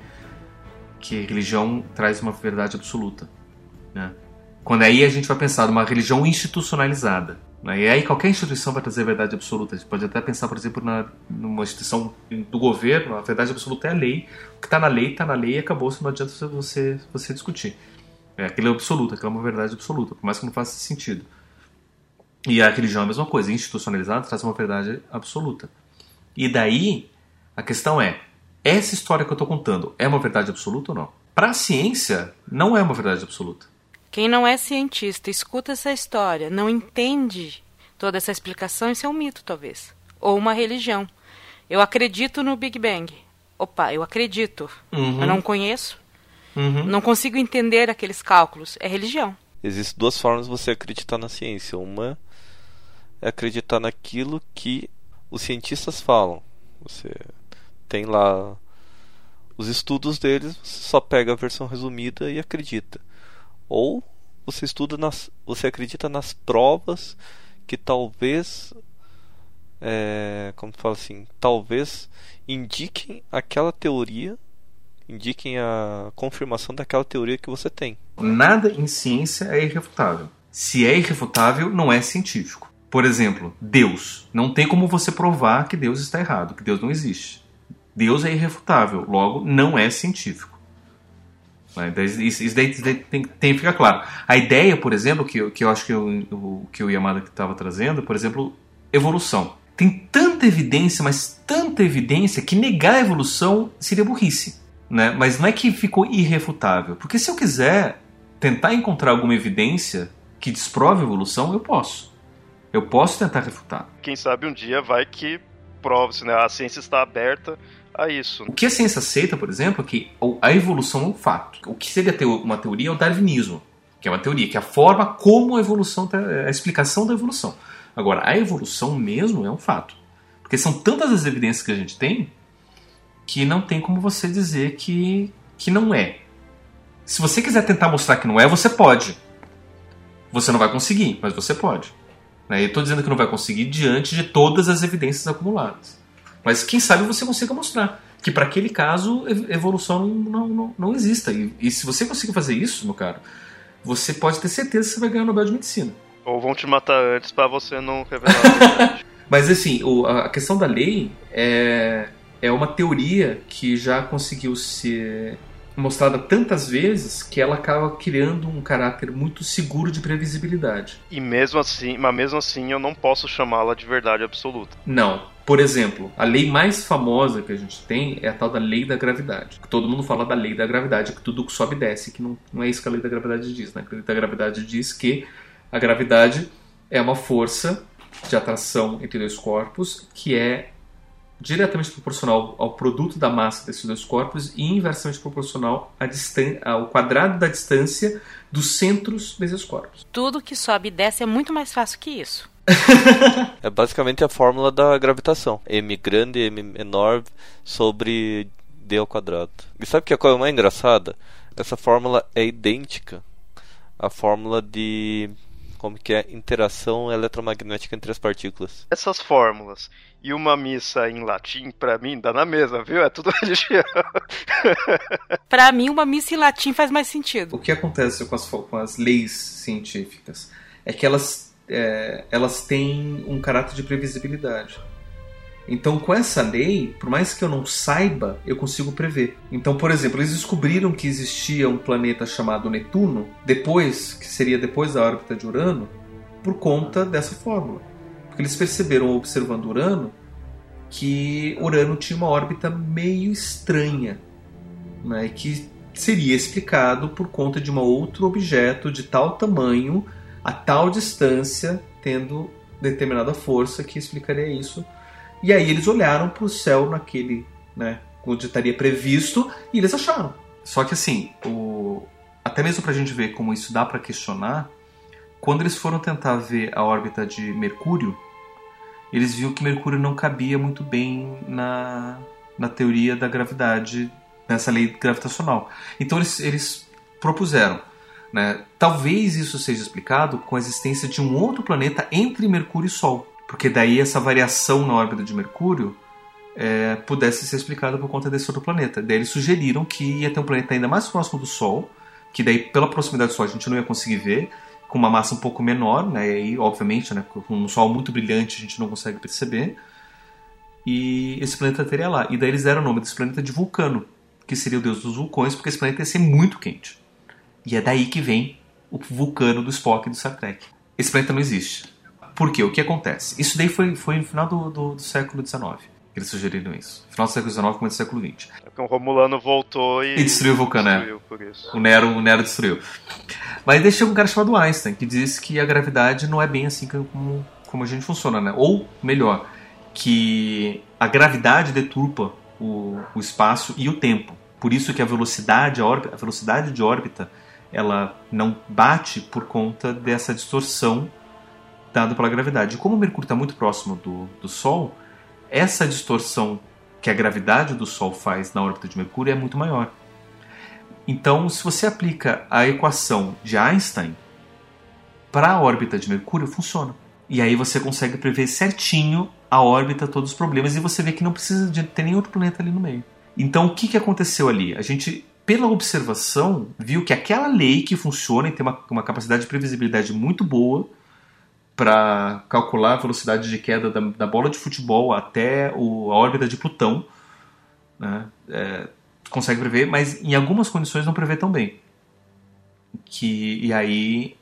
que religião traz uma verdade absoluta né quando aí a gente vai pensar numa religião institucionalizada né? E aí qualquer instituição vai trazer a verdade absoluta. A gente pode até pensar, por exemplo, na, numa instituição do governo, a verdade absoluta é a lei. O que está na lei, está na lei e acabou, não adianta você, você discutir. É, aquilo é absoluto, aquilo é uma verdade absoluta, por mais que não faça sentido. E a religião é a mesma coisa, institucionalizada traz uma verdade absoluta. E daí, a questão é, essa história que eu estou contando é uma verdade absoluta ou não? Para a ciência, não é uma verdade absoluta. Quem não é cientista escuta essa história, não entende toda essa explicação, isso é um mito, talvez. Ou uma religião. Eu acredito no Big Bang. Opa, eu acredito. Uhum. Eu não conheço. Uhum. Não consigo entender aqueles cálculos. É religião. Existem duas formas de você acreditar na ciência. Uma é acreditar naquilo que os cientistas falam. Você tem lá os estudos deles, você só pega a versão resumida e acredita. Ou você estuda nas, você acredita nas provas que talvez é, como fala assim, talvez indiquem aquela teoria, indiquem a confirmação daquela teoria que você tem. Nada em ciência é irrefutável. Se é irrefutável, não é científico. Por exemplo, Deus. Não tem como você provar que Deus está errado, que Deus não existe. Deus é irrefutável, logo não é científico. Né? Isso, isso, daí, isso daí tem, tem, que ficar claro. A ideia, por exemplo, que, que eu acho que o, que o Yamada estava trazendo, por exemplo, evolução. Tem tanta evidência, mas tanta evidência, que negar a evolução seria burrice. Né? Mas não é que ficou irrefutável. Porque se eu quiser tentar encontrar alguma evidência que desprove a evolução, eu posso. Eu posso tentar refutar. Quem sabe um dia vai que prove-se, né? A ciência está aberta a isso. O que a ciência aceita, por exemplo, é que a evolução é um fato. O que seria uma teoria é o darwinismo, que é uma teoria, que é a forma como a evolução, tá, a explicação da evolução. Agora, a evolução mesmo é um fato. Porque são tantas as evidências que a gente tem que não tem como você dizer que, que não é. Se você quiser tentar mostrar que não é, você pode. Você não vai conseguir, mas você pode. Né? Eu estou dizendo que não vai conseguir diante de todas as evidências acumuladas. Mas quem sabe você consiga mostrar que para aquele caso evolução não, não, não exista. E, e, se você conseguir fazer isso, meu cara, você pode ter certeza que você vai ganhar o Nobel de Medicina. Ou vão te matar antes para você não revelar [laughs] Mas assim, o, a questão da lei é, é uma teoria que já conseguiu ser mostrada tantas vezes que ela acaba criando um caráter muito seguro de previsibilidade. E mesmo assim, mas mesmo assim eu não posso chamá-la de verdade absoluta. Não. Por exemplo, a lei mais famosa que a gente tem é a tal da lei da gravidade. Todo mundo fala da lei da gravidade, que tudo sobe e desce, que não, não é isso que a lei da gravidade diz. Né? A lei da gravidade diz que a gravidade é uma força de atração entre dois corpos que é diretamente proporcional ao produto da massa desses dois corpos e inversamente proporcional ao quadrado da distância dos centros desses corpos. Tudo que sobe e desce é muito mais fácil que isso. É basicamente a fórmula da gravitação. M grande, M menor sobre D ao quadrado. E sabe o que é a coisa mais engraçada? Essa fórmula é idêntica à fórmula de como que é interação eletromagnética entre as partículas. Essas fórmulas e uma missa em latim, para mim, dá na mesma, viu? É tudo [laughs] religião. para mim, uma missa em latim faz mais sentido. O que acontece com as, com as leis científicas é que elas, é, elas têm um caráter de previsibilidade. Então, com essa lei, por mais que eu não saiba, eu consigo prever. Então, por exemplo, eles descobriram que existia um planeta chamado Netuno, depois, que seria depois da órbita de Urano, por conta dessa fórmula. Porque eles perceberam, observando Urano, que Urano tinha uma órbita meio estranha, né, que seria explicado por conta de um outro objeto de tal tamanho, a tal distância, tendo determinada força que explicaria isso e aí eles olharam para o céu naquele, né, onde estaria previsto e eles acharam. Só que assim, o... até mesmo para a gente ver como isso dá para questionar, quando eles foram tentar ver a órbita de Mercúrio, eles viram que Mercúrio não cabia muito bem na, na teoria da gravidade, nessa lei gravitacional. Então eles, eles propuseram, né, talvez isso seja explicado com a existência de um outro planeta entre Mercúrio e Sol porque daí essa variação na órbita de Mercúrio é, pudesse ser explicada por conta desse outro planeta. Daí eles sugeriram que ia ter um planeta ainda mais próximo do Sol, que daí pela proximidade do Sol a gente não ia conseguir ver, com uma massa um pouco menor, né? E aí, obviamente, né, com um Sol muito brilhante a gente não consegue perceber. E esse planeta teria lá. E daí eles deram o nome desse planeta de Vulcano, que seria o deus dos vulcões, porque esse planeta ia ser muito quente. E é daí que vem o vulcano do Spock e do Star Trek. Esse planeta não existe. Por quê? O que acontece? Isso daí foi, foi no final do, do, do século XIX. Eles sugeriram isso. Final do século XIX, começo do século XX. É o Romulano voltou e. E destruiu o vulcão, né? O Nero, o Nero destruiu. Mas deixa um cara chamado Einstein, que diz que a gravidade não é bem assim como, como a gente funciona, né? Ou, melhor, que a gravidade deturpa o, o espaço e o tempo. Por isso que a velocidade, a, órbita, a velocidade de órbita, ela não bate por conta dessa distorção dado pela gravidade. Como o Mercúrio está muito próximo do, do Sol, essa distorção que a gravidade do Sol faz na órbita de Mercúrio é muito maior. Então, se você aplica a equação de Einstein para a órbita de Mercúrio, funciona. E aí você consegue prever certinho a órbita, todos os problemas, e você vê que não precisa de ter nenhum outro planeta ali no meio. Então, o que, que aconteceu ali? A gente, pela observação, viu que aquela lei que funciona e tem uma, uma capacidade de previsibilidade muito boa, para calcular a velocidade de queda da, da, bola de futebol até o, a órbita de Plutão. Né? É, consegue prever, mas em algumas condições não prevê tão bem. Que, e aí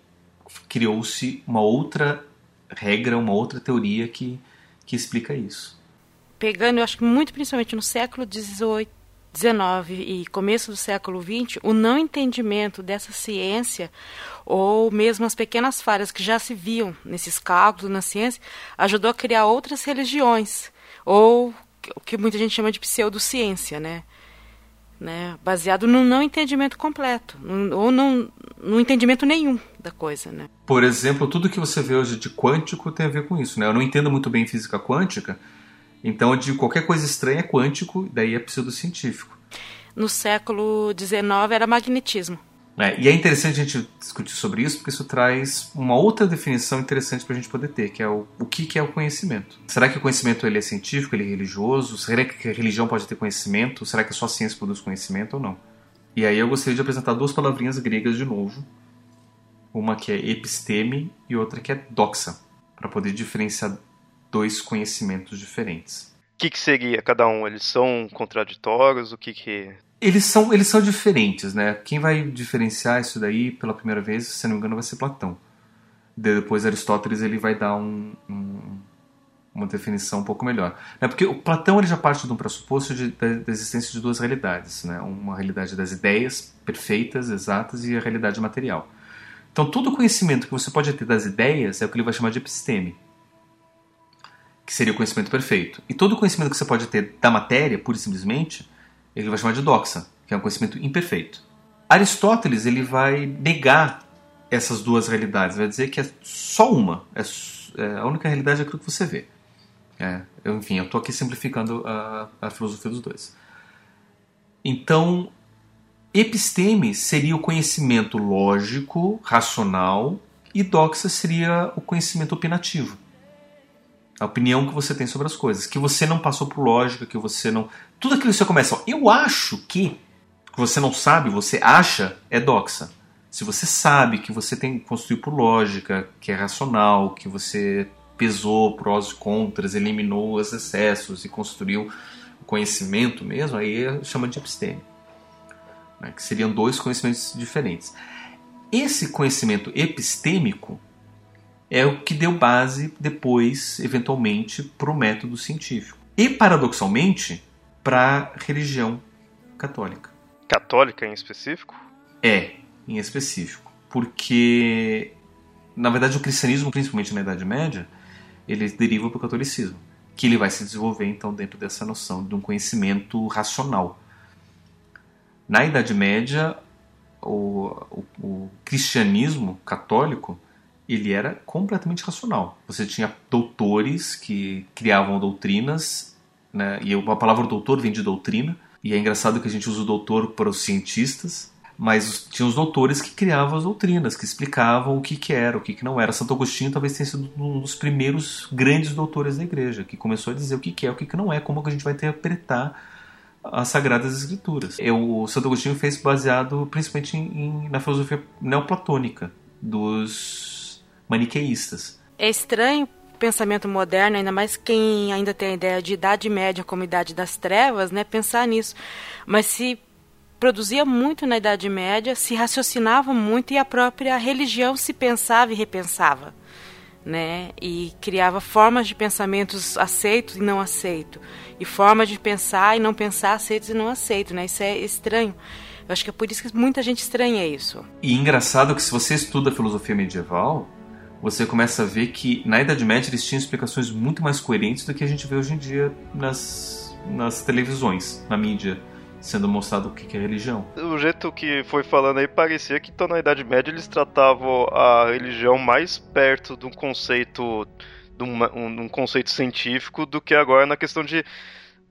criou-se uma outra regra, uma outra teoria que, que explica isso. Pegando, eu acho que muito principalmente no século XVIII, XIX e começo do século XX, o não entendimento dessa ciência ou mesmo as pequenas falhas que já se viam nesses cálculos na ciência ajudou a criar outras religiões ou o que muita gente chama de pseudociência, né? Né, baseado no não entendimento completo, ou no entendimento nenhum da coisa. Né? Por exemplo, tudo que você vê hoje de quântico tem a ver com isso. Né? Eu não entendo muito bem física quântica, então, de qualquer coisa estranha é quântico, daí é pseudocientífico. No século XIX era magnetismo. É, e é interessante a gente discutir sobre isso, porque isso traz uma outra definição interessante para a gente poder ter, que é o, o que, que é o conhecimento. Será que o conhecimento ele é científico, ele é religioso? Será que a religião pode ter conhecimento? Será que só a ciência produz conhecimento ou não? E aí eu gostaria de apresentar duas palavrinhas gregas de novo. Uma que é episteme e outra que é doxa, para poder diferenciar dois conhecimentos diferentes. O que, que seria cada um? Eles são contraditórios? O que que eles são, eles são diferentes, né? Quem vai diferenciar isso daí pela primeira vez, se não me engano, vai ser Platão. Depois Aristóteles ele vai dar um, um, uma definição um pouco melhor. Né? Porque o Platão ele já parte de um pressuposto de, da, da existência de duas realidades, né? Uma realidade das ideias perfeitas, exatas, e a realidade material. Então todo conhecimento que você pode ter das ideias é o que ele vai chamar de episteme, que seria o conhecimento perfeito. E todo conhecimento que você pode ter da matéria, pura e simplesmente, ele vai chamar de doxa, que é um conhecimento imperfeito. Aristóteles ele vai negar essas duas realidades, vai dizer que é só uma, é, é a única realidade é aquilo que você vê. É, eu, enfim, eu estou aqui simplificando a, a filosofia dos dois. Então, episteme seria o conhecimento lógico, racional, e doxa seria o conhecimento opinativo. A opinião que você tem sobre as coisas, que você não passou por lógica, que você não tudo aquilo que você começa, ó, eu acho que, que você não sabe, você acha, é doxa. Se você sabe que você tem que construir por lógica, que é racional, que você pesou prós e contras, eliminou os excessos e construiu o conhecimento mesmo, aí chama de episteme. Né? Que seriam dois conhecimentos diferentes. Esse conhecimento epistêmico é o que deu base depois, eventualmente, para o método científico. E paradoxalmente, para a religião católica. Católica em específico? É, em específico. Porque, na verdade, o cristianismo, principalmente na Idade Média, ele deriva para o catolicismo. Que ele vai se desenvolver, então, dentro dessa noção de um conhecimento racional. Na Idade Média, o, o, o cristianismo católico ele era completamente racional. Você tinha doutores que criavam doutrinas né? E a palavra doutor vem de doutrina, e é engraçado que a gente usa o doutor para os cientistas, mas tinha os doutores que criavam as doutrinas, que explicavam o que, que era, o que, que não era. Santo Agostinho talvez tenha sido um dos primeiros grandes doutores da igreja, que começou a dizer o que, que é, o que, que não é, como a gente vai interpretar as Sagradas Escrituras. O Santo Agostinho fez baseado principalmente em, na filosofia neoplatônica dos maniqueístas. É estranho pensamento moderno, ainda mais quem ainda tem a ideia de idade média como idade das trevas, né, pensar nisso. Mas se produzia muito na Idade Média, se raciocinava muito e a própria religião se pensava e repensava, né? E criava formas de pensamentos aceitos e não aceitos, e formas de pensar e não pensar aceitos e não aceitos, né? Isso é estranho. Eu acho que é por isso que muita gente estranha isso. E engraçado que se você estuda a filosofia medieval, você começa a ver que na Idade Média eles tinham explicações muito mais coerentes do que a gente vê hoje em dia nas, nas televisões, na mídia, sendo mostrado o que é religião. O jeito que foi falando aí parecia que então, na Idade Média eles tratavam a religião mais perto de um conceito de um, um, conceito científico do que agora na questão de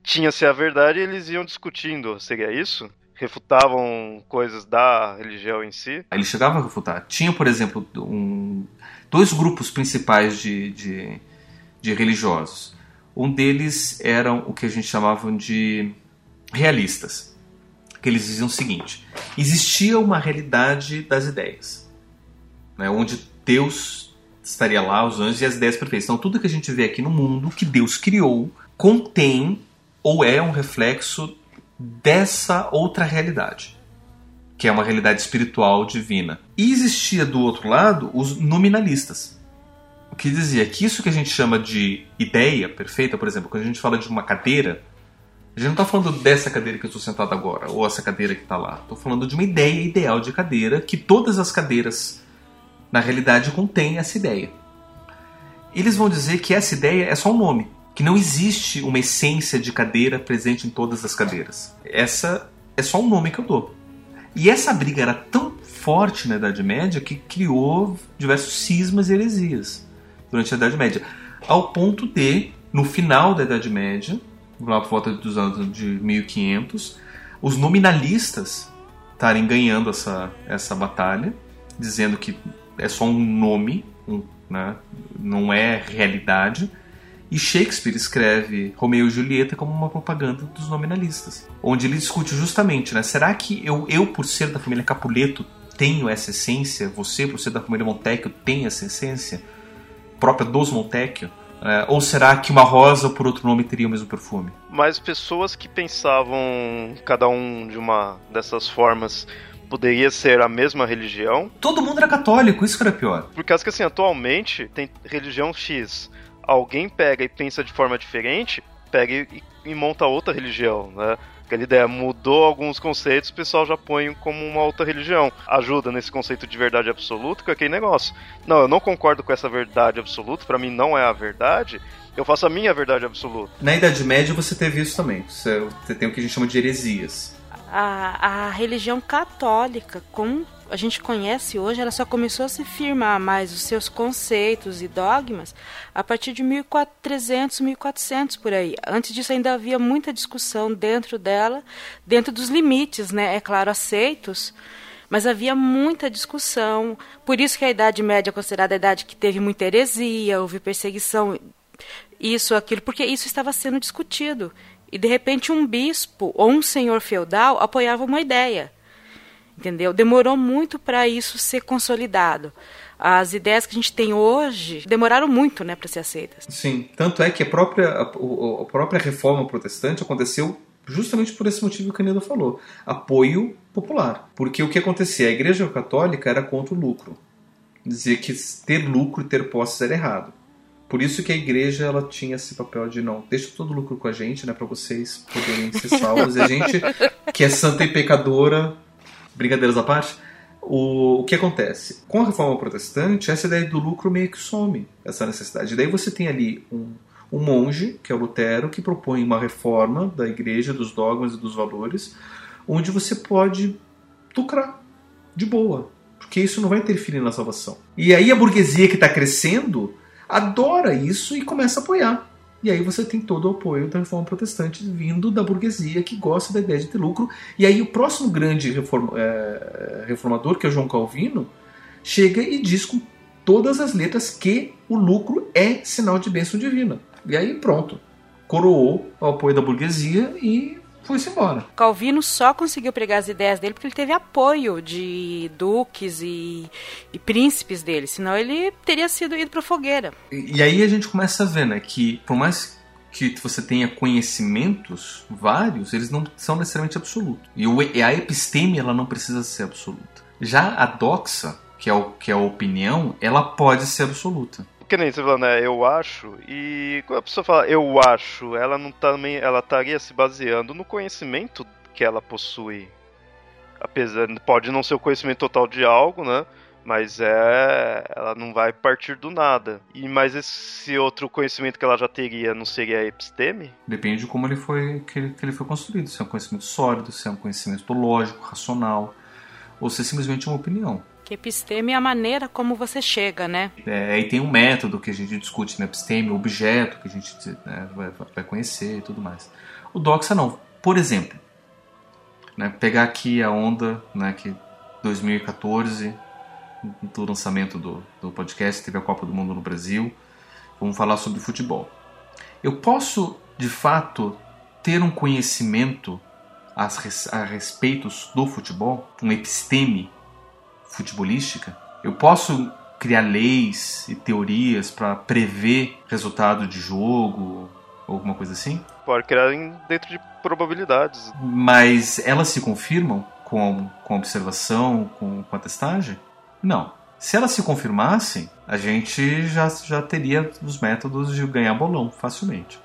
tinha-se a verdade e eles iam discutindo. Seria isso? refutavam coisas da religião em si? Eles chegavam a refutar. Tinha, por exemplo, um, dois grupos principais de, de, de religiosos. Um deles eram o que a gente chamava de realistas, que eles diziam o seguinte: existia uma realidade das ideias, né, onde Deus estaria lá, os anjos e as ideias perfeitas. Então, tudo que a gente vê aqui no mundo, que Deus criou, contém ou é um reflexo dessa outra realidade que é uma realidade espiritual divina. E existia do outro lado os nominalistas, o que dizia que isso que a gente chama de ideia perfeita, por exemplo, quando a gente fala de uma cadeira, a gente não está falando dessa cadeira que eu estou sentado agora, ou essa cadeira que está lá. Estou falando de uma ideia ideal de cadeira, que todas as cadeiras, na realidade, contêm essa ideia. Eles vão dizer que essa ideia é só um nome, que não existe uma essência de cadeira presente em todas as cadeiras. Essa é só um nome que eu dou. E essa briga era tão forte na Idade Média que criou diversos cismas e heresias durante a Idade Média. Ao ponto de, no final da Idade Média, lá por volta dos anos de 1500, os nominalistas estarem ganhando essa, essa batalha, dizendo que é só um nome, um, né, não é realidade. E Shakespeare escreve Romeu e Julieta como uma propaganda dos nominalistas, onde ele discute justamente, né, será que eu, eu por ser da família Capuleto, tenho essa essência? Você, por ser da família Montecchio, tem essa essência própria dos Montecchio? É, ou será que uma rosa por outro nome teria o mesmo perfume? Mas pessoas que pensavam cada um de uma dessas formas poderia ser a mesma religião. Todo mundo era católico, isso que era pior. Por causa que assim, atualmente tem religião X. Alguém pega e pensa de forma diferente, pega e, e monta outra religião, né? Aquela ideia mudou alguns conceitos, o pessoal já põe como uma outra religião. Ajuda nesse conceito de verdade absoluta, que é aquele negócio. Não, eu não concordo com essa verdade absoluta, para mim não é a verdade. Eu faço a minha verdade absoluta. Na Idade Média você teve isso também. Você tem o que a gente chama de heresias. A, a religião católica, com a gente conhece hoje, ela só começou a se firmar mais os seus conceitos e dogmas a partir de 1300, 1400 por aí. Antes disso ainda havia muita discussão dentro dela, dentro dos limites, né? É claro, aceitos, mas havia muita discussão. Por isso que a Idade Média é considerada a idade que teve muita heresia, houve perseguição, isso, aquilo, porque isso estava sendo discutido. E de repente um bispo ou um senhor feudal apoiava uma ideia entendeu? Demorou muito para isso ser consolidado. As ideias que a gente tem hoje demoraram muito, né, para ser aceitas. Sim, tanto é que a própria a, a própria reforma protestante aconteceu justamente por esse motivo que a Neda falou, apoio popular. Porque o que acontecia, a Igreja Católica era contra o lucro. Dizia que ter lucro e ter posses era errado. Por isso que a igreja ela tinha esse papel de não, deixa todo o lucro com a gente, né, para vocês poderem ser salvos. e a gente que é santa e pecadora brincadeiras à parte, o, o que acontece? Com a reforma protestante, essa ideia do lucro meio que some, essa necessidade. E daí você tem ali um, um monge, que é o Lutero, que propõe uma reforma da igreja, dos dogmas e dos valores, onde você pode lucrar de boa, porque isso não vai interferir na salvação. E aí a burguesia que está crescendo adora isso e começa a apoiar. E aí você tem todo o apoio da reforma protestante vindo da burguesia que gosta da ideia de ter lucro. E aí o próximo grande é, reformador, que é o João Calvino, chega e diz com todas as letras que o lucro é sinal de bênção divina. E aí pronto, coroou o apoio da burguesia e foi-se embora. Calvino só conseguiu pregar as ideias dele porque ele teve apoio de duques e, e príncipes dele, senão ele teria sido ido para fogueira. E, e, aí a gente começa a ver, né, que por mais que você tenha conhecimentos vários, eles não são necessariamente absolutos. E, o, e a episteme ela não precisa ser absoluta. Já a doxa, que é, o, que é a opinião, ela pode ser absoluta que nem você falou, né? Eu acho. E quando a pessoa fala eu acho, ela não também. Ela estaria se baseando no conhecimento que ela possui. Apesar. Pode não ser o conhecimento total de algo, né? Mas é. Ela não vai partir do nada. E mas esse outro conhecimento que ela já teria não seria episteme? Depende de como ele foi. Que ele, que ele foi construído. Se é um conhecimento sólido, se é um conhecimento lógico, racional. Ou se é simplesmente uma opinião. Que episteme é a maneira como você chega, né? É, e tem um método que a gente discute na episteme, o objeto que a gente né, vai, vai, conhecer e tudo mais. O doxa não. Por exemplo, né, pegar aqui a onda né, que 2014, do lançamento do, do podcast, teve a Copa do Mundo no Brasil. Vamos falar sobre futebol. Eu posso, de fato, ter um conhecimento a, a respeito do futebol, um episteme futebolística, eu posso criar leis e teorias para prever resultado de jogo, ou alguma coisa assim? Pode criar dentro de probabilidades. Mas elas se confirmam com, com observação, com, com a testagem? Não. Se elas se confirmassem, a gente já, já teria os métodos de ganhar bolão facilmente.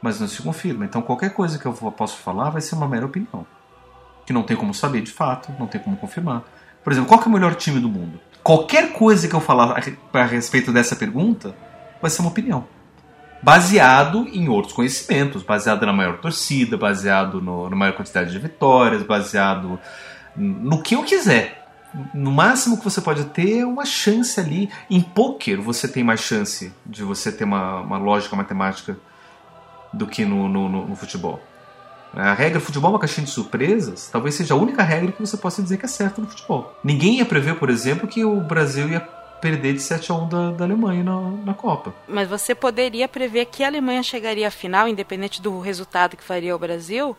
Mas não se confirma. Então qualquer coisa que eu posso falar vai ser uma mera opinião. Que não tem como saber de fato, não tem como confirmar. Por exemplo, qual é o melhor time do mundo? Qualquer coisa que eu falar a respeito dessa pergunta vai ser uma opinião. Baseado em outros conhecimentos, baseado na maior torcida, baseado no, na maior quantidade de vitórias, baseado no que eu quiser. No máximo que você pode ter é uma chance ali. Em poker você tem mais chance de você ter uma, uma lógica matemática do que no, no, no, no futebol. A regra futebol é uma caixinha de surpresas talvez seja a única regra que você possa dizer que é certa no futebol. Ninguém ia prever, por exemplo, que o Brasil ia perder de 7 a 1 da, da Alemanha na, na Copa. Mas você poderia prever que a Alemanha chegaria à final, independente do resultado que faria o Brasil,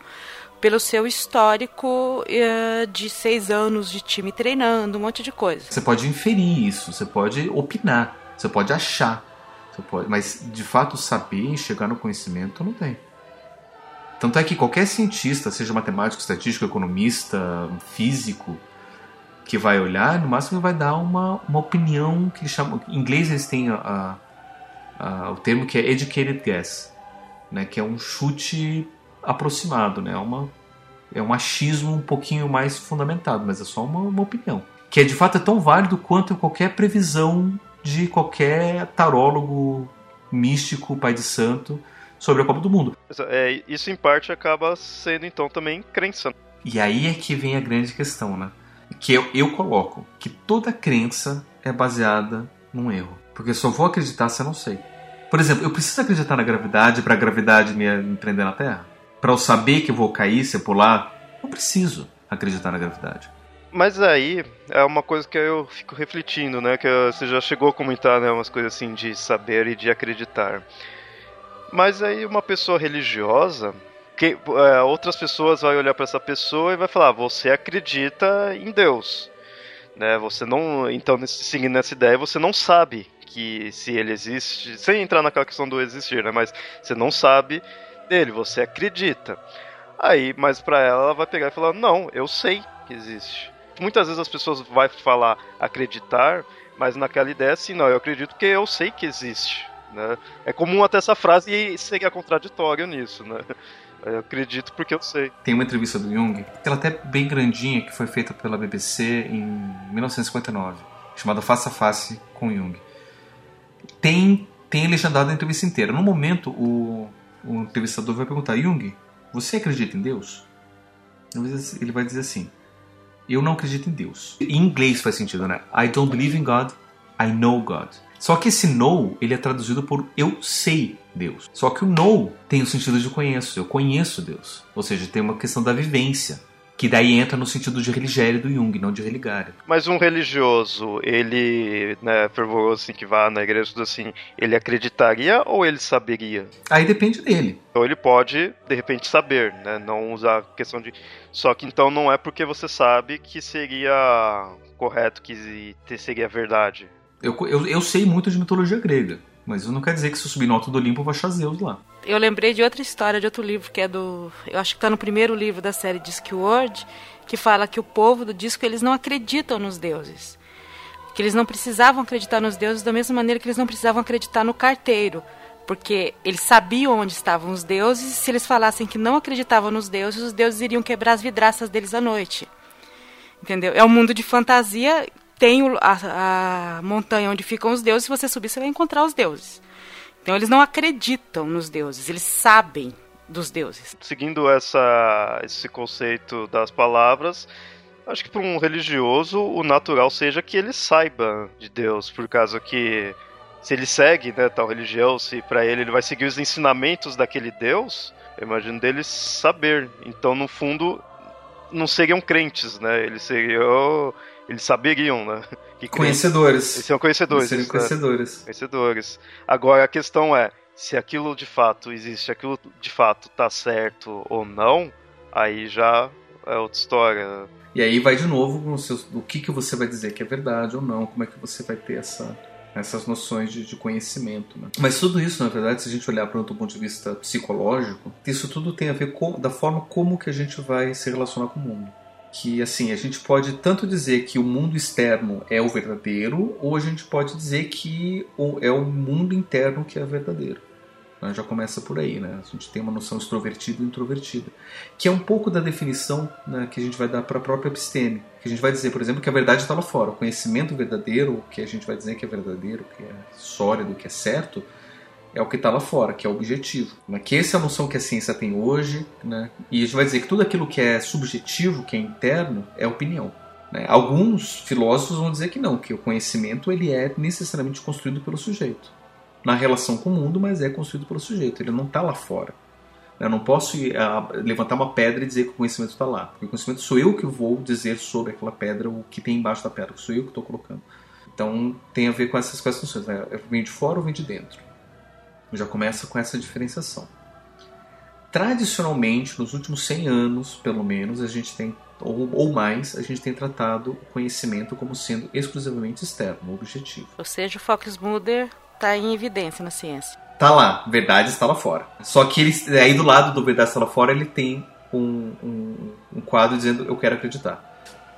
pelo seu histórico uh, de seis anos de time treinando, um monte de coisa. Você pode inferir isso, você pode opinar, você pode achar, você pode, mas de fato saber e chegar no conhecimento não tem. Tanto é que qualquer cientista, seja matemático, estatístico, economista, físico, que vai olhar, no máximo vai dar uma, uma opinião que eles chamam. Em inglês eles têm a, a, a, o termo que é educated guess, né, que é um chute aproximado, né? É, uma, é um achismo um pouquinho mais fundamentado, mas é só uma, uma opinião. Que é de fato é tão válido quanto qualquer previsão de qualquer tarólogo místico, pai de santo, sobre a Copa do Mundo. É, isso em parte acaba sendo então também crença. E aí é que vem a grande questão, né? Que eu, eu coloco que toda crença é baseada num erro. Porque eu só vou acreditar se eu não sei. Por exemplo, eu preciso acreditar na gravidade para a gravidade me, me prender na Terra? para eu saber que eu vou cair se eu pular, não preciso acreditar na gravidade. Mas aí é uma coisa que eu fico refletindo, né? Que você já chegou a comentar, né? Umas coisas assim de saber e de acreditar. Mas aí uma pessoa religiosa, que, é, outras pessoas vão olhar para essa pessoa e vai falar: você acredita em Deus, né? Você não, então seguindo essa ideia, você não sabe que se ele existe, sem entrar naquela questão do existir, né? Mas você não sabe dele, você acredita. Aí, mas para ela, ela vai pegar e falar: Não, eu sei que existe. Muitas vezes as pessoas vão falar acreditar, mas naquela ideia assim, não, eu acredito que eu sei que existe. Né? É comum até essa frase e seria contraditório nisso, né? Eu acredito porque eu sei. Tem uma entrevista do Jung, ela até bem grandinha, que foi feita pela BBC em 1959, chamada Face a Face com Jung. Tem, tem legendado a entrevista inteira. No momento, o, o entrevistador vai perguntar: Jung, você acredita em Deus? Ele vai dizer assim: Eu não acredito em Deus. Em inglês faz sentido, né? I don't believe in God, I know God. Só que esse know, ele é traduzido por eu sei Deus. Só que o know tem o sentido de conheço, eu conheço Deus. Ou seja, tem uma questão da vivência. Que daí entra no sentido de religério do Jung, não de religário. Mas um religioso, ele, né, fervoroso assim, que vá na igreja, tudo assim, ele acreditaria ou ele saberia? Aí depende dele. Então ele pode, de repente, saber, né? Não usar a questão de. Só que então não é porque você sabe que seria correto, que seria verdade. Eu, eu, eu sei muito de mitologia grega. Mas isso não quer dizer que se eu subir no alto do Olimpo eu vou achar Zeus lá. Eu lembrei de outra história, de outro livro, que é do. Eu acho que está no primeiro livro da série Discworld, que fala que o povo do disco eles não acreditam nos deuses. Que eles não precisavam acreditar nos deuses da mesma maneira que eles não precisavam acreditar no carteiro. Porque eles sabiam onde estavam os deuses, e se eles falassem que não acreditavam nos deuses, os deuses iriam quebrar as vidraças deles à noite. Entendeu? É um mundo de fantasia tem a, a montanha onde ficam os deuses, se você subir, você vai encontrar os deuses. Então eles não acreditam nos deuses, eles sabem dos deuses. Seguindo essa, esse conceito das palavras, acho que para um religioso o natural seja que ele saiba de Deus, por causa que se ele segue né, tal religião, se para ele ele vai seguir os ensinamentos daquele Deus, eu imagino dele saber. Então, no fundo, não seriam crentes, né? Eles seriam eles saberiam, né? [laughs] Que conhecedores. Eles são conhecedores. Eles conhecedores. Né? Conhecedores. Agora a questão é, se aquilo de fato existe, aquilo de fato tá certo ou não, aí já é outra história. E aí vai de novo com seus, o que, que você vai dizer que é verdade ou não, como é que você vai ter essa, essas noções de, de conhecimento. Né? Mas tudo isso, na verdade, se a gente olhar para um ponto de vista psicológico, isso tudo tem a ver com da forma como que a gente vai se relacionar com o mundo que assim a gente pode tanto dizer que o mundo externo é o verdadeiro ou a gente pode dizer que é o mundo interno que é verdadeiro né? já começa por aí né a gente tem uma noção extrovertida e introvertida que é um pouco da definição né, que a gente vai dar para a própria episteme que a gente vai dizer por exemplo que a verdade está lá fora o conhecimento verdadeiro o que a gente vai dizer que é verdadeiro que é sólido que é certo é o que está lá fora, que é o objetivo. Né? Que essa é a noção que a ciência tem hoje, né? e a gente vai dizer que tudo aquilo que é subjetivo, que é interno, é opinião. Né? Alguns filósofos vão dizer que não, que o conhecimento ele é necessariamente construído pelo sujeito. Na relação com o mundo, mas é construído pelo sujeito, ele não está lá fora. Eu não posso ir, uh, levantar uma pedra e dizer que o conhecimento está lá. Porque o conhecimento sou eu que vou dizer sobre aquela pedra, o que tem embaixo da pedra, sou eu que estou colocando. Então tem a ver com essas, funções. Né? Vem de fora ou vem de dentro? Já começa com essa diferenciação. Tradicionalmente, nos últimos 100 anos, pelo menos, a gente tem, ou, ou mais, a gente tem tratado o conhecimento como sendo exclusivamente externo, objetivo. Ou seja, o Fox Mulder está em evidência na ciência. Tá lá, verdade está lá fora. Só que ele, aí do lado do verdade está lá fora ele tem um, um, um quadro dizendo eu quero acreditar.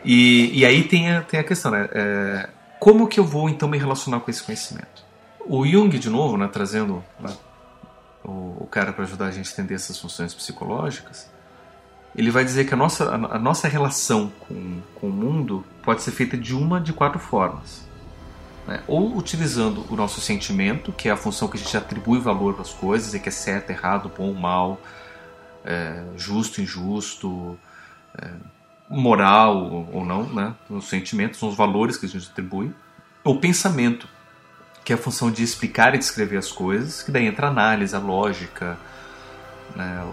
E, e aí tem a, tem a questão, né? É, como que eu vou então me relacionar com esse conhecimento? O Jung, de novo, né, trazendo né, o, o, cara para ajudar a gente a entender essas funções psicológicas, ele vai dizer que a nossa, a, a nossa relação com, com o mundo pode ser feita de uma de quatro formas. Né? Ou utilizando o nosso sentimento, que é a função que a gente atribui valor as coisas, e que é certo, errado, bom, mal, é, justo, injusto, é, moral ou não, né? os sentimentos são os valores que a gente atribui. Ou pensamento, que é a função de explicar e descrever as coisas, que daí entra a análise, a lógica, né?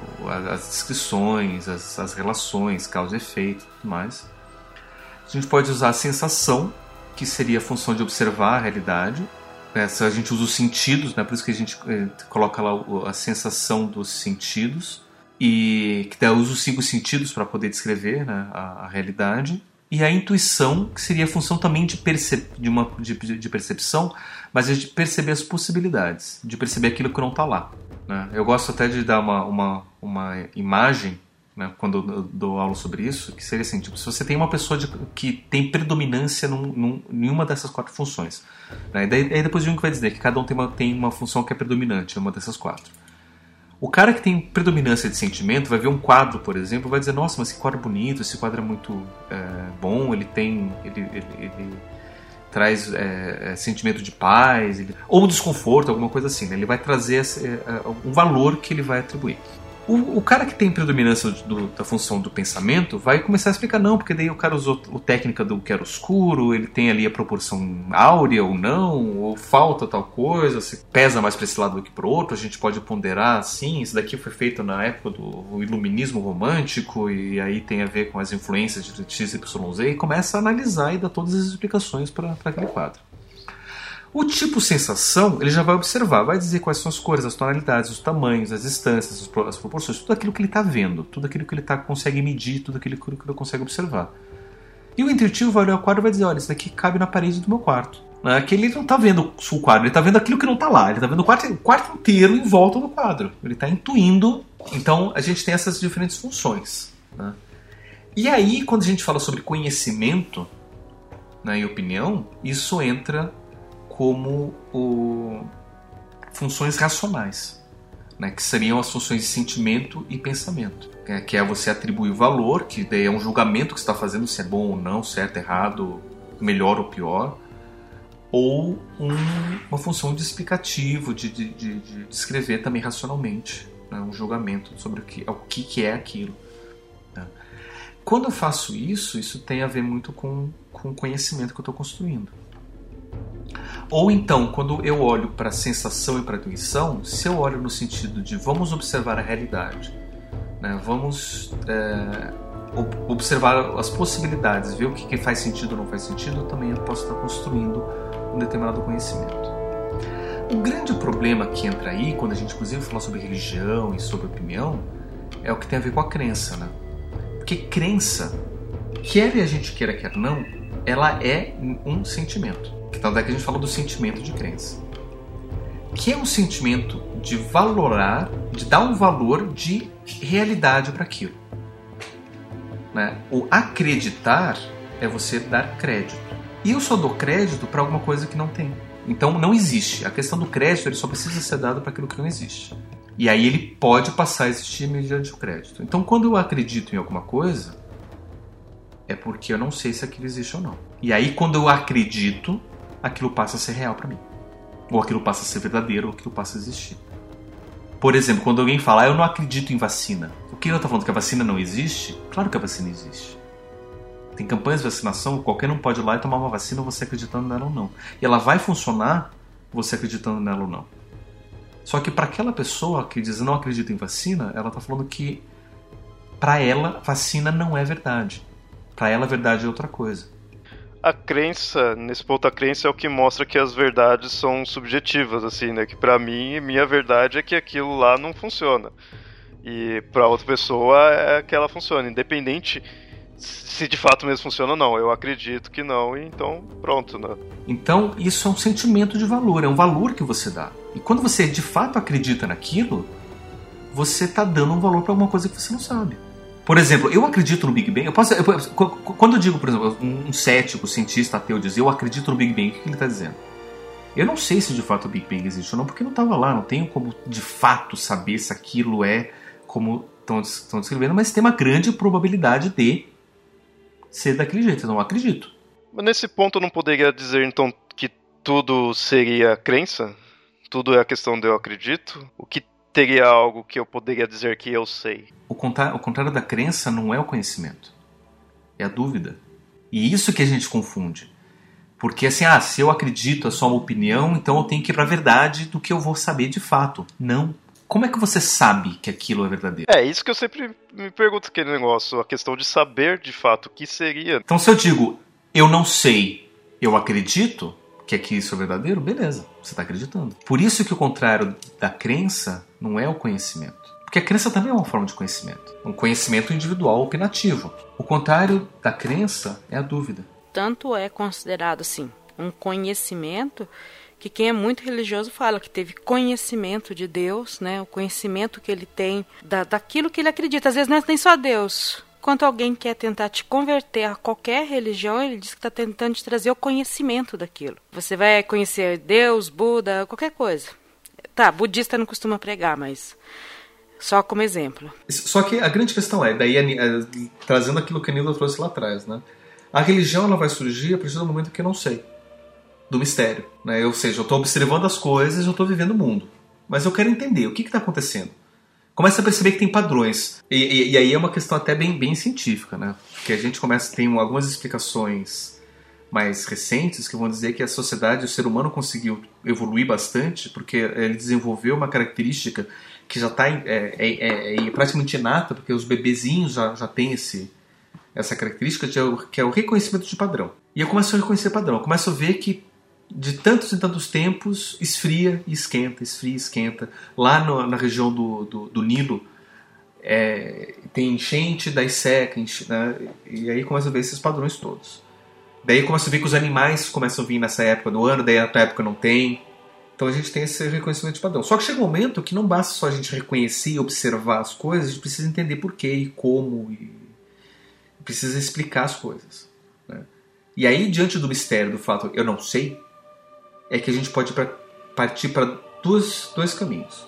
as descrições, as, as relações, causa e efeito tudo mais. A gente pode usar a sensação, que seria a função de observar a realidade. Essa a gente usa os sentidos, né? por isso que a gente eh, coloca lá a sensação dos sentidos, e que daí usa os cinco sentidos para poder descrever né? a, a, realidade. E a intuição, que seria a função também de, perce de, uma, de, de percepção, mas é de perceber as possibilidades, de perceber aquilo que não está lá. Né? Eu gosto até de dar uma, uma, uma imagem né, quando eu dou aula sobre isso, que seria assim, tipo, se você tem uma pessoa de, que tem predominância num, num, em uma dessas quatro funções, né, e daí, aí depois o Jung vai dizer que cada um tem uma, tem uma função que é predominante em uma dessas quatro. O cara que tem predominância de sentimento vai ver um quadro, por exemplo, vai dizer, nossa, mas que quadro bonito, esse quadro é muito é, bom, ele tem... ele, ele, ele traz é, é, sentimento de paz, ele, ou desconforto, alguma coisa assim. Né? Ele vai trazer esse, é, é, um valor que ele vai atribuir. O, o, cara que tem predominância do, da função do pensamento vai começar a explicar, não, porque daí o cara usou a técnica do que era escuro, ele tem ali a proporção áurea ou não, ou falta tal coisa, se pesa mais para esse lado do que para o outro, a gente pode ponderar assim, isso daqui foi feito na época do iluminismo romântico, e aí tem a ver com as influências de XYZ, e começa a analisar e dar todas as explicações para aquele quadro. O tipo sensação, ele já vai observar, vai dizer quais são as cores, as tonalidades, os tamanhos, as distâncias, as proporções, tudo aquilo que ele está vendo, tudo aquilo que ele tá, consegue medir, tudo aquilo que ele consegue observar. E o intuitivo vai olhar o quadro e vai dizer, olha, isso daqui cabe na parede do meu quarto. Né? Que ele não está vendo o quadro, ele está vendo aquilo que não está lá, ele está vendo o quarto, o quarto inteiro em volta do quadro. Ele está intuindo. Então a gente tem essas diferentes funções. Né? E aí, quando a gente fala sobre conhecimento né, e opinião, isso entra como o, funções racionais, né, que seriam as funções de sentimento e pensamento, né, que é você atribuir valor, que daí é um julgamento que está fazendo se é bom ou não, certo, errado, melhor ou pior, ou um, uma função de explicativo, de, de, de, de descrever também racionalmente, né, um julgamento sobre o que, o que, que é aquilo. Né. Quando eu faço isso, isso tem a ver muito com, com o conhecimento que eu estou construindo. Ou então, quando eu olho para a sensação e para a intuição, se eu olho no sentido de vamos observar a realidade, né? vamos é, observar as possibilidades, ver o que, faz sentido ou não faz sentido, eu também posso estar construindo um determinado conhecimento. O grande problema que entra aí, quando a gente inclusive fala sobre religião e sobre opinião, é o que tem a ver com a crença, né? Porque crença, quer a gente queira, quer não, ela é um sentimento. Então é que a gente fala do sentimento de crença. Que é um sentimento de valorar, de dar um valor de realidade para aquilo. Né? O acreditar é você dar crédito. E eu só dou crédito para alguma coisa que não tem. Então não existe. A questão do crédito ele só precisa ser dado para aquilo que não existe. E aí ele pode passar a existir mediante o crédito. Então quando eu acredito em alguma coisa, é porque eu não sei se aquilo existe ou não. E aí quando eu acredito, aquilo passa a ser real para mim. Ou aquilo passa a ser verdadeiro, ou aquilo passa a existir. Por exemplo, quando alguém fala, ah, eu não acredito em vacina. O que ele está falando? Que a vacina não existe? Claro que a vacina existe. Tem campanhas de vacinação, qualquer um pode ir lá e tomar uma vacina você acreditando nela ou não. E ela vai funcionar você acreditando nela ou não. Só que para aquela pessoa que diz não acredita em vacina, ela está falando que para ela vacina não é verdade. Para ela verdade é outra coisa. A crença, nesse ponto a crença é o que mostra que as verdades são subjetivas, assim, né? Que para mim, minha verdade é que aquilo lá não funciona. E para outra pessoa é que ela funciona, independente se de fato mesmo funciona ou não. Eu acredito que não, e então pronto, né? Então, isso é um sentimento de valor, é um valor que você dá. E quando você de fato acredita naquilo, você está dando um valor para alguma coisa que você não sabe. Por exemplo, eu acredito no Big Bang. Eu posso, eu, quando eu digo, por exemplo, um cético, cientista ateu diz eu acredito no Big Bang, o que ele está dizendo? Eu não sei se de fato o Big Bang existe ou não, porque não estava lá, não tenho como de fato saber se aquilo é como estão descrevendo, mas tem uma grande probabilidade de ser daquele jeito. Eu não acredito. Mas nesse ponto eu não poderia dizer então que tudo seria crença? Tudo é a questão de eu acredito? O que teria algo que eu poderia dizer que eu sei? O contrário, o contrário da crença não é o conhecimento, é a dúvida. E isso que a gente confunde. Porque assim, ah, se eu acredito é só uma opinião, então eu tenho que ir para a verdade do que eu vou saber de fato. Não. Como é que você sabe que aquilo é verdadeiro? É, isso que eu sempre me pergunto aquele negócio, a questão de saber de fato o que seria. Então se eu digo, eu não sei, eu acredito que que isso é verdadeiro, beleza, você está acreditando. Por isso que o contrário da crença não é o conhecimento. Porque a crença também é uma forma de conhecimento. Um conhecimento individual opinativo. O contrário da crença é a dúvida. Tanto é considerado, assim, um conhecimento que quem é muito religioso fala que teve conhecimento de Deus, né? O conhecimento que ele tem da, daquilo que ele acredita. Às vezes não é nem só Deus. Quando alguém quer tentar te converter a qualquer religião, ele diz que está tentando te trazer o conhecimento daquilo. Você vai conhecer Deus, Buda, qualquer coisa. Tá, budista não costuma pregar, mas só como exemplo. Só que a grande questão é, daí trazendo aquilo que a Nilda trouxe lá atrás, né? A religião ela vai surgir a partir do momento que eu não sei do mistério. Né? Ou seja, eu estou observando as coisas, eu estou vivendo o mundo. Mas eu quero entender o que está acontecendo. Começa a perceber que tem padrões. E, e, e, aí é uma questão até bem, bem científica, né? Porque a gente começa a ter algumas explicações mais recentes que vão dizer que a sociedade, o ser humano conseguiu evoluir bastante porque ele desenvolveu uma característica que já está é, é, é, é, praticamente inata, porque os bebezinhos já, já têm esse, essa característica, que é, que é o reconhecimento de padrão. E eu começo a reconhecer padrão. Eu começo a ver que de tantos e tantos tempos esfria e esquenta, esfria e esquenta. Lá no, na região do, do, do Nilo é, tem enchente, daí seca, enche, né? e aí começa a ver esses padrões todos. Daí começa a ver que os animais começam a vir nessa época do ano, daí na época não tem. Então a gente tem esse reconhecimento de padrão. Só que chega um momento que não basta só a gente reconhecer e observar as coisas, a gente precisa entender por quê e como, e precisa explicar as coisas. Né? E aí, diante do mistério do fato eu não sei, é que a gente pode pra, partir para dois, dois caminhos.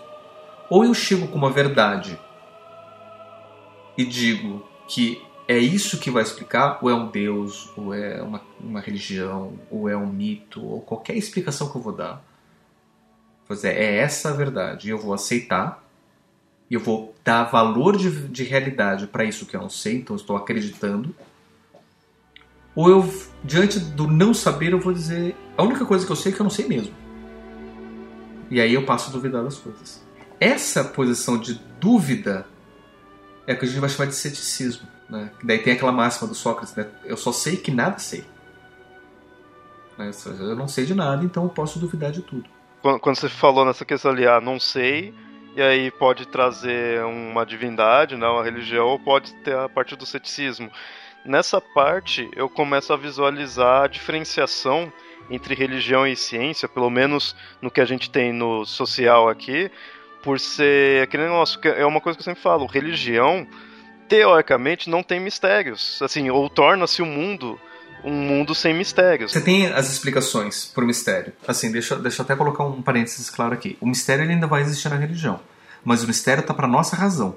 Ou eu chego com uma verdade e digo que é isso que vai explicar, ou é um deus, ou é uma, uma religião, ou é um mito, ou qualquer explicação que eu vou dar. Vou dizer, é essa a verdade, eu vou aceitar, eu vou dar valor de, de realidade para isso que eu não sei, então estou acreditando. Ou eu, diante do não saber, eu vou dizer, a única coisa que eu sei é que eu não sei mesmo. E aí eu passo a duvidar das coisas. Essa posição de dúvida é o que a gente vai chamar de ceticismo. Né? Daí tem aquela máxima do Sócrates, né? eu só sei que nada sei. Né? Eu não sei de nada, então eu posso duvidar de tudo. Quando você falou nessa questão ali, ah, não sei, e aí pode trazer uma divindade, né, uma religião, ou pode ter a parte do ceticismo. Nessa parte, eu começo a visualizar a diferenciação entre religião e ciência, pelo menos no que a gente tem no social aqui, por ser aquele negócio que é uma coisa que eu sempre falo, religião teoricamente não tem mistérios, assim, ou torna-se o um mundo um mundo sem mistérios. Você tem as explicações para o mistério. Assim, deixa, deixa eu até colocar um parênteses claro aqui. O mistério ainda vai existir na religião, mas o mistério está para nossa razão.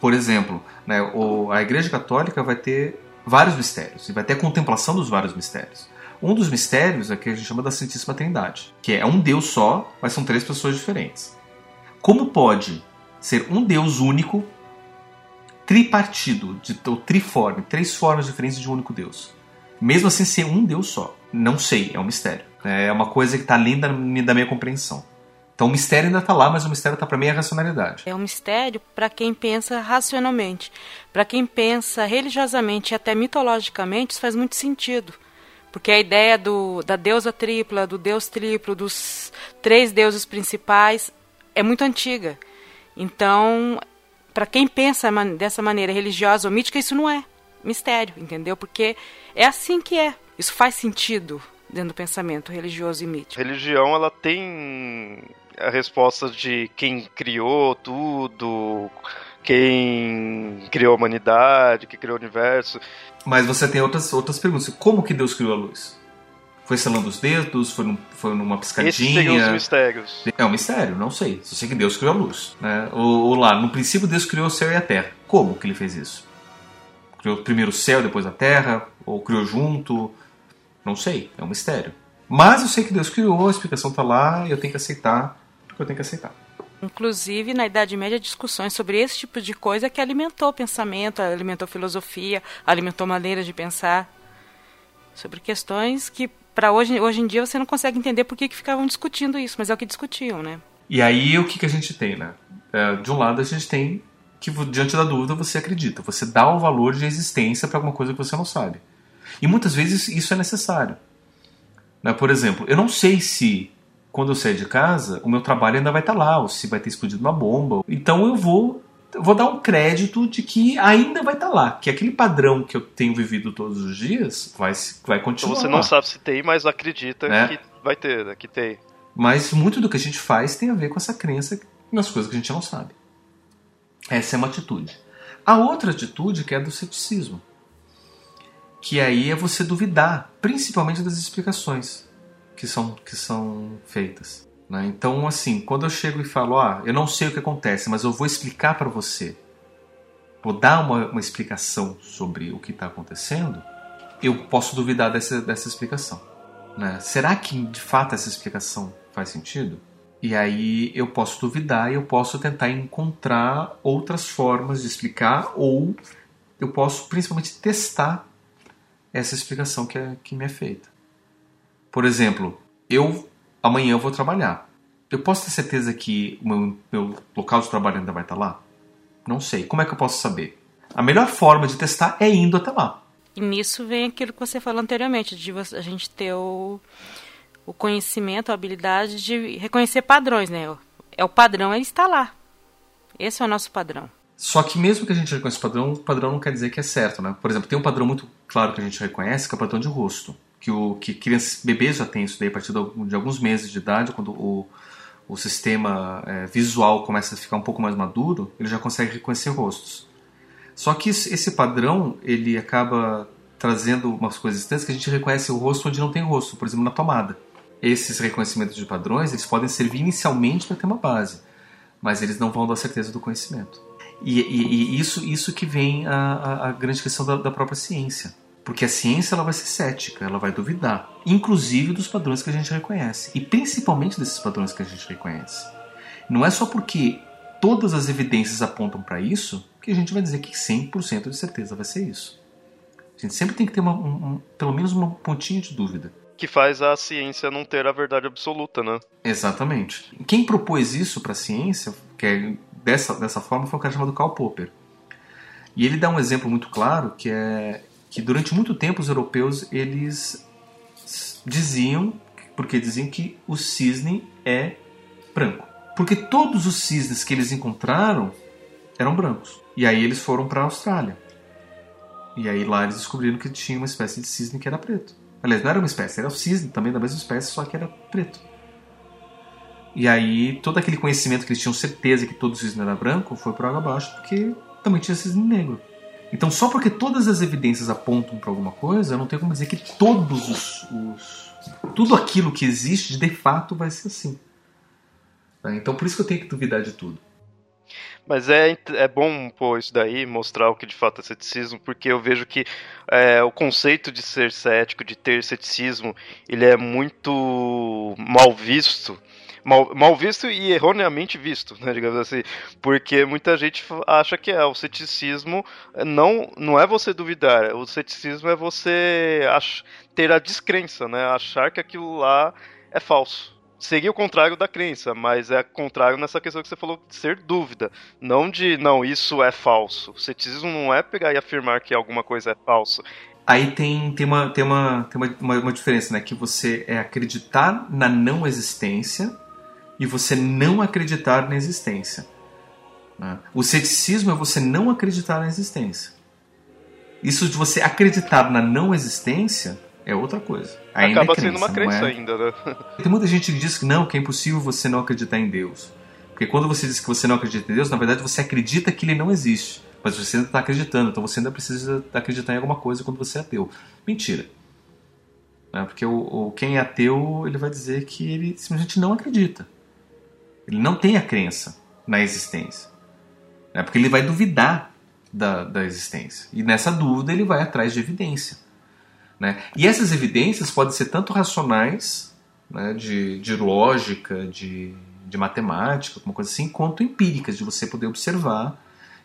Por exemplo, né, o, a Igreja Católica vai ter vários mistérios e vai ter a contemplação dos vários mistérios. Um dos mistérios é que a gente chama da Santíssima Trindade, que é um Deus só, mas são três pessoas diferentes. Como pode ser um Deus único, tripartido, de, ou triforme, três formas diferentes de um único Deus? Mesmo assim ser um Deus só. Não sei, é um mistério. É uma coisa que está além da, da minha compreensão. Então o mistério ainda está lá, mas o mistério está para mim a racionalidade. É um mistério para quem pensa racionalmente. Para quem pensa religiosamente e até mitologicamente, isso faz muito sentido. Porque a ideia do, da deusa tripla, do deus triplo, dos três deuses principais é muito antiga. Então, para quem pensa dessa maneira religiosa ou mítica, isso não é mistério, entendeu? Porque é assim que é. Isso faz sentido dentro do pensamento religioso e mítico. Religião, ela tem a resposta de quem criou tudo, quem criou a humanidade, quem criou o universo. Mas você tem outras, outras perguntas. Como que Deus criou a luz? Foi selando os dedos? Foi, num, foi numa piscadinha? Esses seriam os mistérios. É um mistério, não sei. Só sei que Deus criou a luz. Né? Ou, ou, lá, no princípio Deus criou o céu e a terra. Como que ele fez isso? Criou primeiro o céu, depois a terra? Ou criou junto? Não sei, é um mistério. Mas eu sei que Deus criou, a explicação está lá e eu tenho que aceitar eu tenho que aceitar. Inclusive, na Idade Média, discussões sobre esse tipo de coisa que alimentou o pensamento, alimentou filosofia, alimentou maneiras de pensar. Sobre questões que, para hoje, hoje em dia, você não consegue entender por que, que ficavam discutindo isso, mas é o que discutiam, né? E aí, o que, que a gente tem, né? É, de um lado, a gente tem que, diante da dúvida, você acredita. Você dá o valor de existência para alguma coisa que você não sabe. E muitas vezes isso é necessário. Né? Por exemplo, eu não sei se quando eu sair de casa, o meu trabalho ainda vai estar lá, ou se vai ter explodido uma bomba. Então eu vou vou dar um crédito de que ainda vai estar lá, que aquele padrão que eu tenho vivido todos os dias vai, vai continuar. Então você não sabe se tem, mas acredita né? que vai ter, né? que tem. Mas muito do que a gente faz tem a ver com essa crença nas coisas que a gente não sabe. Essa é uma atitude. A outra atitude que é do ceticismo, que aí é você duvidar, principalmente das explicações que são, que são feitas. Né? Então, assim, quando eu chego e falo, ah, eu não sei o que acontece, mas eu vou explicar para você, vou dar uma, uma explicação sobre o que está acontecendo, eu posso duvidar dessa, dessa explicação. Né? Será que de fato essa explicação faz sentido? E aí eu posso duvidar e eu posso tentar encontrar outras formas de explicar ou eu posso principalmente testar essa explicação que, é, que me é feita. Por exemplo, eu amanhã eu vou trabalhar. Eu posso ter certeza que o meu, meu local de trabalho ainda vai estar lá? Não sei. Como é que eu posso saber? A melhor forma de testar é indo até lá. E nisso vem aquilo que você falou anteriormente, de a gente ter o, o conhecimento, a habilidade de reconhecer padrões, né? É o padrão, ele está lá. Esse é o nosso padrão. Só que mesmo que a gente reconheça o padrão, o padrão não quer dizer que é certo, né? Por exemplo, tem um padrão muito claro que a gente reconhece, que é o padrão de rosto que, o, que crianças, bebês já têm isso daí a partir de alguns meses de idade, quando o, o sistema é, visual começa a ficar um pouco mais maduro, ele já consegue reconhecer rostos. Só que esse padrão ele acaba trazendo umas coisas estranhas que a gente reconhece o rosto onde não tem rosto, por exemplo, na tomada. Esses reconhecimentos de padrões eles podem servir inicialmente para ter uma base, mas eles não vão dar certeza do conhecimento. E, e, e isso, isso que vem a, a, a grande questão da, da própria ciência porque a ciência ela vai ser cética, ela vai duvidar, inclusive dos padrões que a gente reconhece, e principalmente desses padrões que a gente reconhece. Não é só porque todas as evidências apontam para isso que a gente vai dizer que 100% de certeza vai ser isso. A gente sempre tem que ter uma, um, um, pelo menos uma pontinha de dúvida. Que faz a ciência não ter a verdade absoluta, né? Exatamente. Quem propôs isso para a ciência, que é dessa, dessa forma, foi um cara chamado Karl Popper. E ele dá um exemplo muito claro que é que durante muito tempo os europeus eles diziam, porque diziam que o cisne é branco. Porque todos os cisnes que eles encontraram eram brancos. E aí eles foram para a Austrália. E aí lá eles descobriram que tinha uma espécie de cisne que era preto. Aliás, não era uma espécie, era o cisne também da mesma espécie, só que era preto. E aí todo aquele conhecimento que eles tinham certeza que todo cisne era branco foi por água abaixo, porque também tinha cisne negro. Então, só porque todas as evidências apontam para alguma coisa, eu não tenho como dizer que todos os, os, tudo aquilo que existe de fato vai ser assim. Tá? Então, por isso que eu tenho que duvidar de tudo. Mas é, é bom pô, isso daí, mostrar o que de fato é ceticismo, porque eu vejo que é, o conceito de ser cético, de ter ceticismo, ele é muito mal visto mal, mal visto e erroneamente visto, né, digamos assim, porque muita gente acha que é o ceticismo não não é você duvidar, o ceticismo é você ach, ter a descrença, né, achar que aquilo lá é falso. seria o contrário da crença, mas é contrário nessa questão que você falou de ser dúvida, não de não, isso é falso. O ceticismo não é pegar e afirmar que alguma coisa é falso. Aí tem, tem, uma, tem, uma, tem uma, uma, uma diferença, né? Que você é acreditar na não existência e você não acreditar na existência. Né? O ceticismo é você não acreditar na existência. Isso de você acreditar na não existência é outra coisa. Ainda Acaba é crença, sendo uma crença é... ainda, né? [laughs] Tem muita gente que diz que não, que é impossível você não acreditar em Deus. Porque quando você diz que você não acredita em Deus, na verdade você acredita que ele não existe. Mas você ainda está acreditando, então você ainda precisa acreditar em alguma coisa quando você é ateu. Mentira. É, porque o, o, quem é ateu, ele vai dizer que ele simplesmente não acredita. Ele não tem a crença na existência. É porque ele vai duvidar da, da existência. E nessa dúvida ele vai atrás de evidência. Né? E essas evidências podem ser tanto racionais, né, de, de lógica, de, de matemática, alguma coisa assim, quanto empíricas, de você poder observar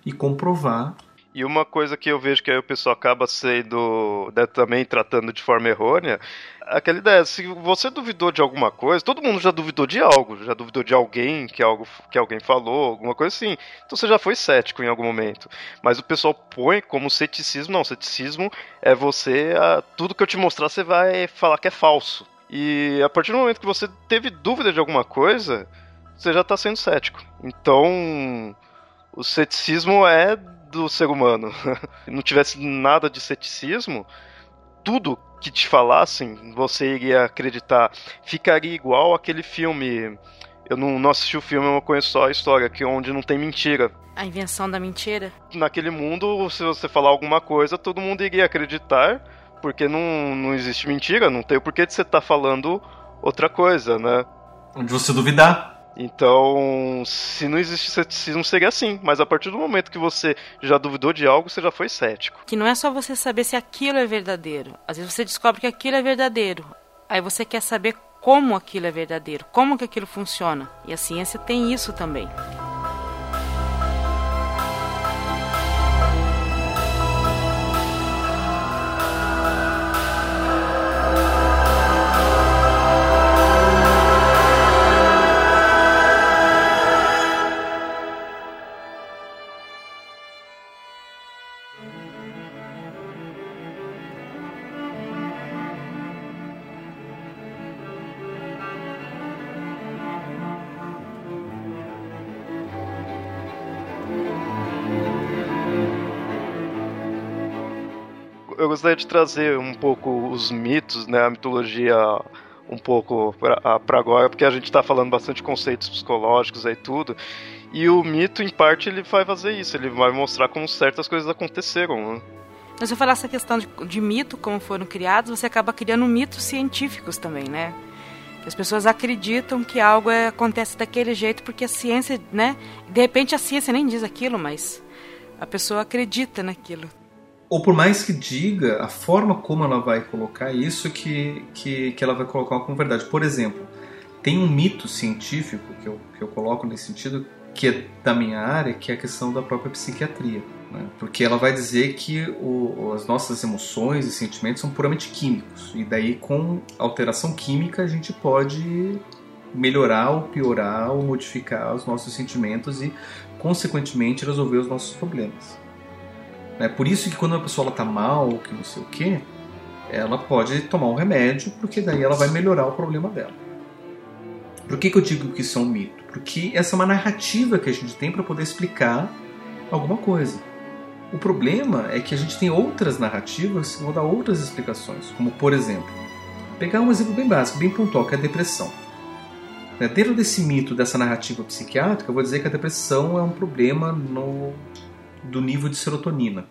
e comprovar e uma coisa que eu vejo que aí o pessoal acaba sendo né, também tratando de forma errônea, aquela ideia, se você duvidou de alguma coisa, todo mundo já duvidou de algo, já duvidou de alguém que algo que alguém falou, alguma coisa assim. Então você já foi cético em algum momento. Mas o pessoal põe como ceticismo, não, ceticismo é você, a, tudo que eu te mostrar você vai falar que é falso. E a partir do momento que você teve dúvida de alguma coisa, você já está sendo cético. Então, o ceticismo é do ser humano [laughs] não tivesse nada de ceticismo, tudo que te falassem, você iria acreditar. Ficaria igual aquele filme. Eu não, não assisti o filme, eu conheço só a história, que onde não tem mentira. A invenção da mentira? Naquele mundo, se você falar alguma coisa, todo mundo iria acreditar, porque não, não existe mentira, não tem o porquê de você estar tá falando outra coisa, né? Onde você duvidar. Então, se não existe ceticismo, seria assim. Mas a partir do momento que você já duvidou de algo, você já foi cético. Que não é só você saber se aquilo é verdadeiro. Às vezes você descobre que aquilo é verdadeiro. Aí você quer saber como aquilo é verdadeiro, como que aquilo funciona. E a ciência tem isso também. Gostaria de trazer um pouco os mitos, né, a mitologia um pouco para agora, porque a gente está falando bastante de conceitos psicológicos aí tudo. E o mito, em parte, ele vai fazer isso, ele vai mostrar como certas coisas aconteceram. Né? Mas se eu falar essa questão de, de mito, como foram criados, você acaba criando mitos científicos também, né? As pessoas acreditam que algo é, acontece daquele jeito porque a ciência, né? De repente a ciência nem diz aquilo, mas a pessoa acredita naquilo ou por mais que diga, a forma como ela vai colocar isso que, que, que ela vai colocar como verdade. Por exemplo, tem um mito científico que eu, que eu coloco nesse sentido, que é da minha área, que é a questão da própria psiquiatria. Né? Porque ela vai dizer que o, as nossas emoções e sentimentos são puramente químicos. E daí, com alteração química, a gente pode melhorar ou piorar ou modificar os nossos sentimentos e, consequentemente, resolver os nossos problemas. É por isso que quando uma pessoa está mal, ou que não sei o que, ela pode tomar um remédio, porque daí ela vai melhorar o problema dela. Por que, que eu digo que isso é um mito? Porque essa é uma narrativa que a gente tem para poder explicar alguma coisa. O problema é que a gente tem outras narrativas que vão dar outras explicações, como por exemplo, pegar um exemplo bem básico, bem pontual, que é a depressão. Né, dentro desse mito, dessa narrativa psiquiátrica, eu vou dizer que a depressão é um problema no do nível de serotonina.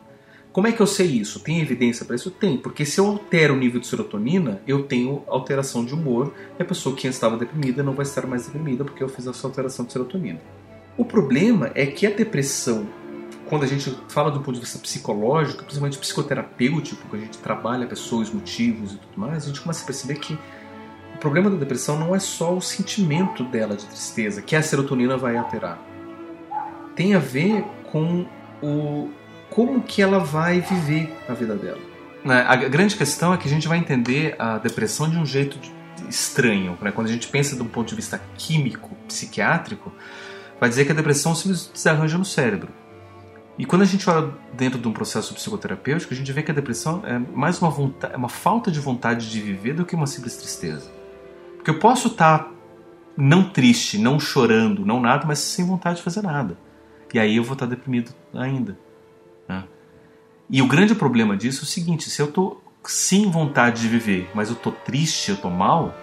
Como é que eu sei isso? Tem evidência para isso? Tem, porque se eu altero o nível de serotonina, eu tenho alteração de humor e a pessoa que estava deprimida não vai estar mais deprimida porque eu fiz essa alteração de serotonina. O problema é que a depressão, quando a gente fala do ponto de vista psicológico, principalmente psicoterapêutico, que a gente trabalha pessoas, motivos e tudo mais, a gente começa a perceber que o problema da depressão não é só o sentimento dela de tristeza, que a serotonina vai alterar. Tem a ver com o como que ela vai viver a vida dela. Né, a grande questão é que a gente vai entender a depressão de um jeito estranho. Né? Quando a gente pensa de um ponto de vista químico, psiquiátrico, vai dizer que a depressão se desarranja no cérebro. E quando a gente olha dentro de um processo psicoterapêutico, a gente vê que a depressão é mais uma, vontade, é uma falta de vontade de viver do que uma simples tristeza. Porque eu posso estar não triste, não chorando, não nada, mas sem vontade de fazer nada. E aí eu vou estar deprimido ainda. Né? E o grande problema disso é o seguinte: se eu estou sem vontade de viver, mas eu estou triste, eu estou mal,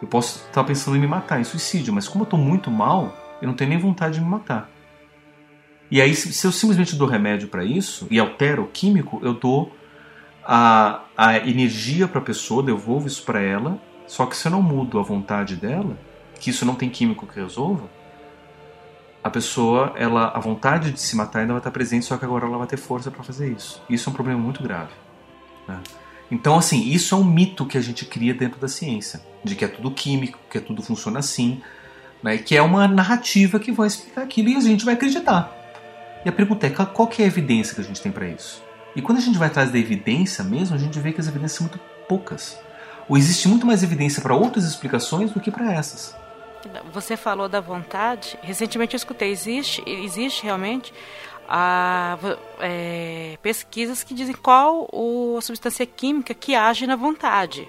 eu posso estar pensando em me matar, em suicídio. Mas como eu estou muito mal, eu não tenho nem vontade de me matar. E aí, se eu simplesmente dou remédio para isso e altero o químico, eu dou a, a energia para a pessoa, devolvo isso para ela. Só que se eu não mudo a vontade dela, que isso não tem químico que resolva, a pessoa, ela, a vontade de se matar ainda vai estar presente, só que agora ela vai ter força para fazer isso. Isso é um problema muito grave. Né? Então, assim, isso é um mito que a gente cria dentro da ciência, de que é tudo químico, que é tudo funciona assim, né? que é uma narrativa que vai explicar aquilo e a gente vai acreditar. E a pergunta é, qual que é a evidência que a gente tem para isso? E quando a gente vai atrás da evidência mesmo, a gente vê que as evidências são muito poucas. Ou existe muito mais evidência para outras explicações do que para essas. Você falou da vontade. Recentemente eu escutei, existe, existe realmente a, é, pesquisas que dizem qual o, a substância química que age na vontade.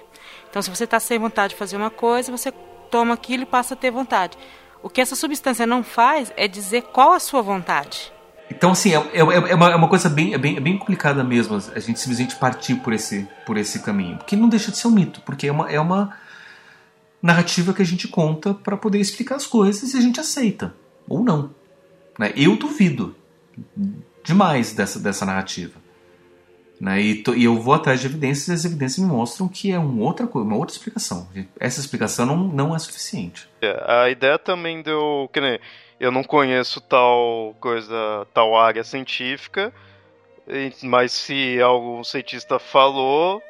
Então, se você está sem vontade de fazer uma coisa, você toma aquilo e passa a ter vontade. O que essa substância não faz é dizer qual a sua vontade. Então, assim, é, é, é, uma, é uma coisa bem, é bem, é bem complicada mesmo a gente simplesmente partir por esse, por esse caminho. Porque não deixa de ser um mito, porque é uma, é uma narrativa que a gente conta para poder explicar as coisas e a gente aceita. Ou não. Né? Eu duvido demais dessa, dessa narrativa. Né? E, to, e, eu vou atrás de evidências e as evidências me mostram que é um outra, uma outra explicação. Essa explicação não, não é suficiente. É, a ideia também deu. Que nem, eu não conheço tal coisa, tal área científica, mas se algum cientista falou,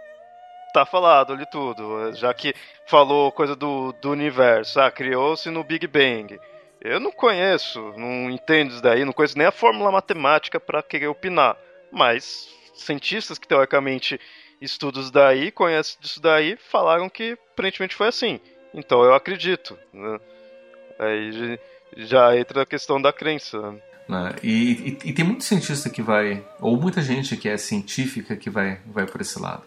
tá falado ali tudo. Já que falou coisa do, do universo, ah, criou-se no Big Bang. Eu não conheço, não entendo isso daí, não conheço nem a fórmula matemática para querer opinar. Mas cientistas que teoricamente estudam isso daí, conhecem disso daí, falaram que aparentemente foi assim. Então eu acredito. Né? Aí já entra a questão da crença. Né? E, e, e, tem muito cientista que vai, ou muita gente que é científica que vai, vai por esse lado.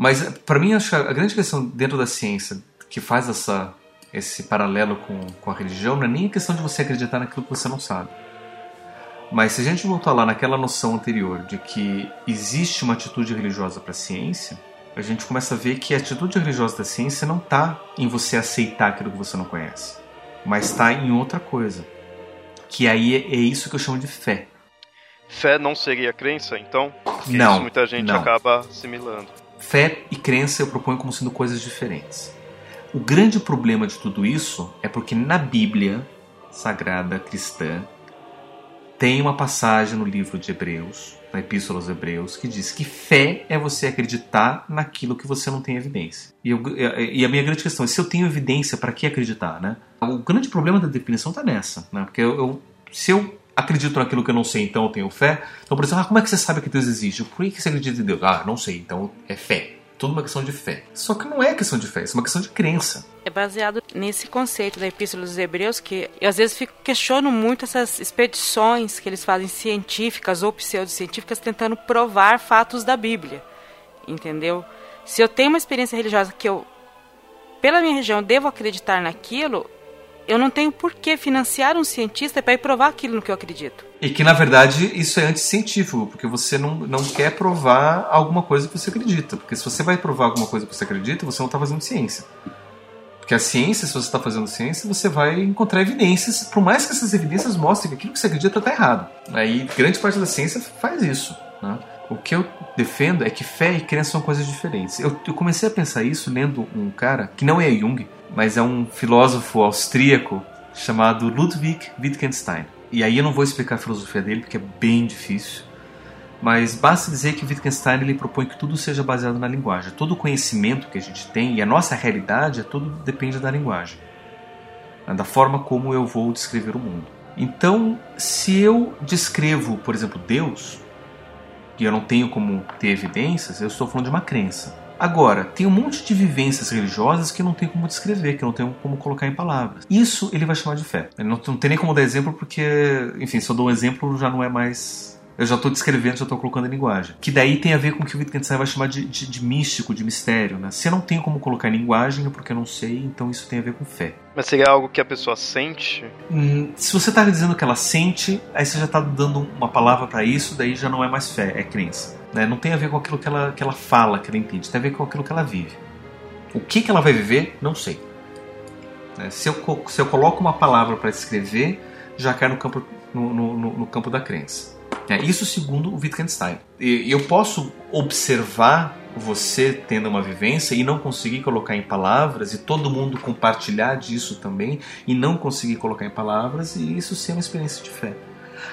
Mas para mim acho que a grande questão dentro da ciência que faz essa esse paralelo com, com a religião não é nem a questão de você acreditar naquilo que você não sabe. Mas se a gente voltar lá naquela noção anterior de que existe uma atitude religiosa para a ciência, a gente começa a ver que a atitude religiosa da ciência não está em você aceitar aquilo que você não conhece, mas está em outra coisa. Que aí é, é isso que eu chamo de fé. Fé não seria crença, então? Porque não. Isso muita gente não. acaba assimilando. Fé e crença eu proponho como sendo coisas diferentes. O grande problema de tudo isso é porque na Bíblia Sagrada Cristã tem uma passagem no livro de Hebreus, na Epístola aos Hebreus, que diz que fé é você acreditar naquilo que você não tem evidência. E, eu, e a minha grande questão é: se eu tenho evidência, para que acreditar? Né? O grande problema da definição está nessa. Né? Porque eu, eu, se eu acredito naquilo que eu não sei, então eu tenho fé. Então, por exemplo, ah, como é que você sabe que Deus existe? Por que você acredita em Deus? Ah, não sei, então é fé tudo uma questão de fé. Só que não é questão de fé, isso é uma questão de crença. É baseado nesse conceito da Epístola dos Hebreus que eu às vezes fico, questiono muito essas expedições que eles fazem científicas ou pseudocientíficas tentando provar fatos da Bíblia. Entendeu? Se eu tenho uma experiência religiosa que eu, pela minha região, devo acreditar naquilo, eu não tenho por que financiar um cientista para ir provar aquilo no que eu acredito. E que, na verdade, isso é anticientífico, porque você não, não quer provar alguma coisa que você acredita. Porque se você vai provar alguma coisa que você acredita, você não está fazendo ciência. Porque a ciência, se você está fazendo ciência, você vai encontrar evidências, por mais que essas evidências mostrem que aquilo que você acredita está errado. Aí, grande parte da ciência faz isso. Né? O que eu defendo é que fé e crença são coisas diferentes. Eu, eu comecei a pensar isso lendo um cara, que não é Jung, mas é um filósofo austríaco chamado Ludwig Wittgenstein. E aí eu não vou explicar a filosofia dele porque é bem difícil, mas basta dizer que Wittgenstein ele propõe que tudo seja baseado na linguagem. Todo o conhecimento que a gente tem e a nossa realidade, é tudo depende da linguagem, da forma como eu vou descrever o mundo. Então, se eu descrevo, por exemplo, Deus, e eu não tenho como ter evidências, eu estou falando de uma crença. Agora, tem um monte de vivências religiosas que não tem como descrever, que não tem como colocar em palavras. Isso ele vai chamar de fé. Ele não, não tem nem como dar exemplo porque, enfim, se eu dou um exemplo já não é mais eu já estou descrevendo, já estou colocando em linguagem. Que daí tem a ver com o que o Wittgenstein vai chamar de, de, de, místico, de mistério. Né? Se eu não tenho como colocar em linguagem, é porque eu não sei, então isso tem a ver com fé. Mas seria algo que a pessoa sente? Hum, se você está dizendo que ela sente, aí você já está dando uma palavra para isso, daí já não é mais fé, é crença. Né? Não tem a ver com aquilo que ela, que ela fala, que ela entende, tem a ver com aquilo que ela vive. O que, que ela vai viver, não sei. Né? Se, eu, se eu coloco uma palavra para escrever, já cai no campo, no, no, no campo da crença. É, isso segundo o Wittgenstein. E eu posso observar você tendo uma vivência e não conseguir colocar em palavras, e todo mundo compartilhar disso também, e não conseguir colocar em palavras, e isso ser uma experiência de fé.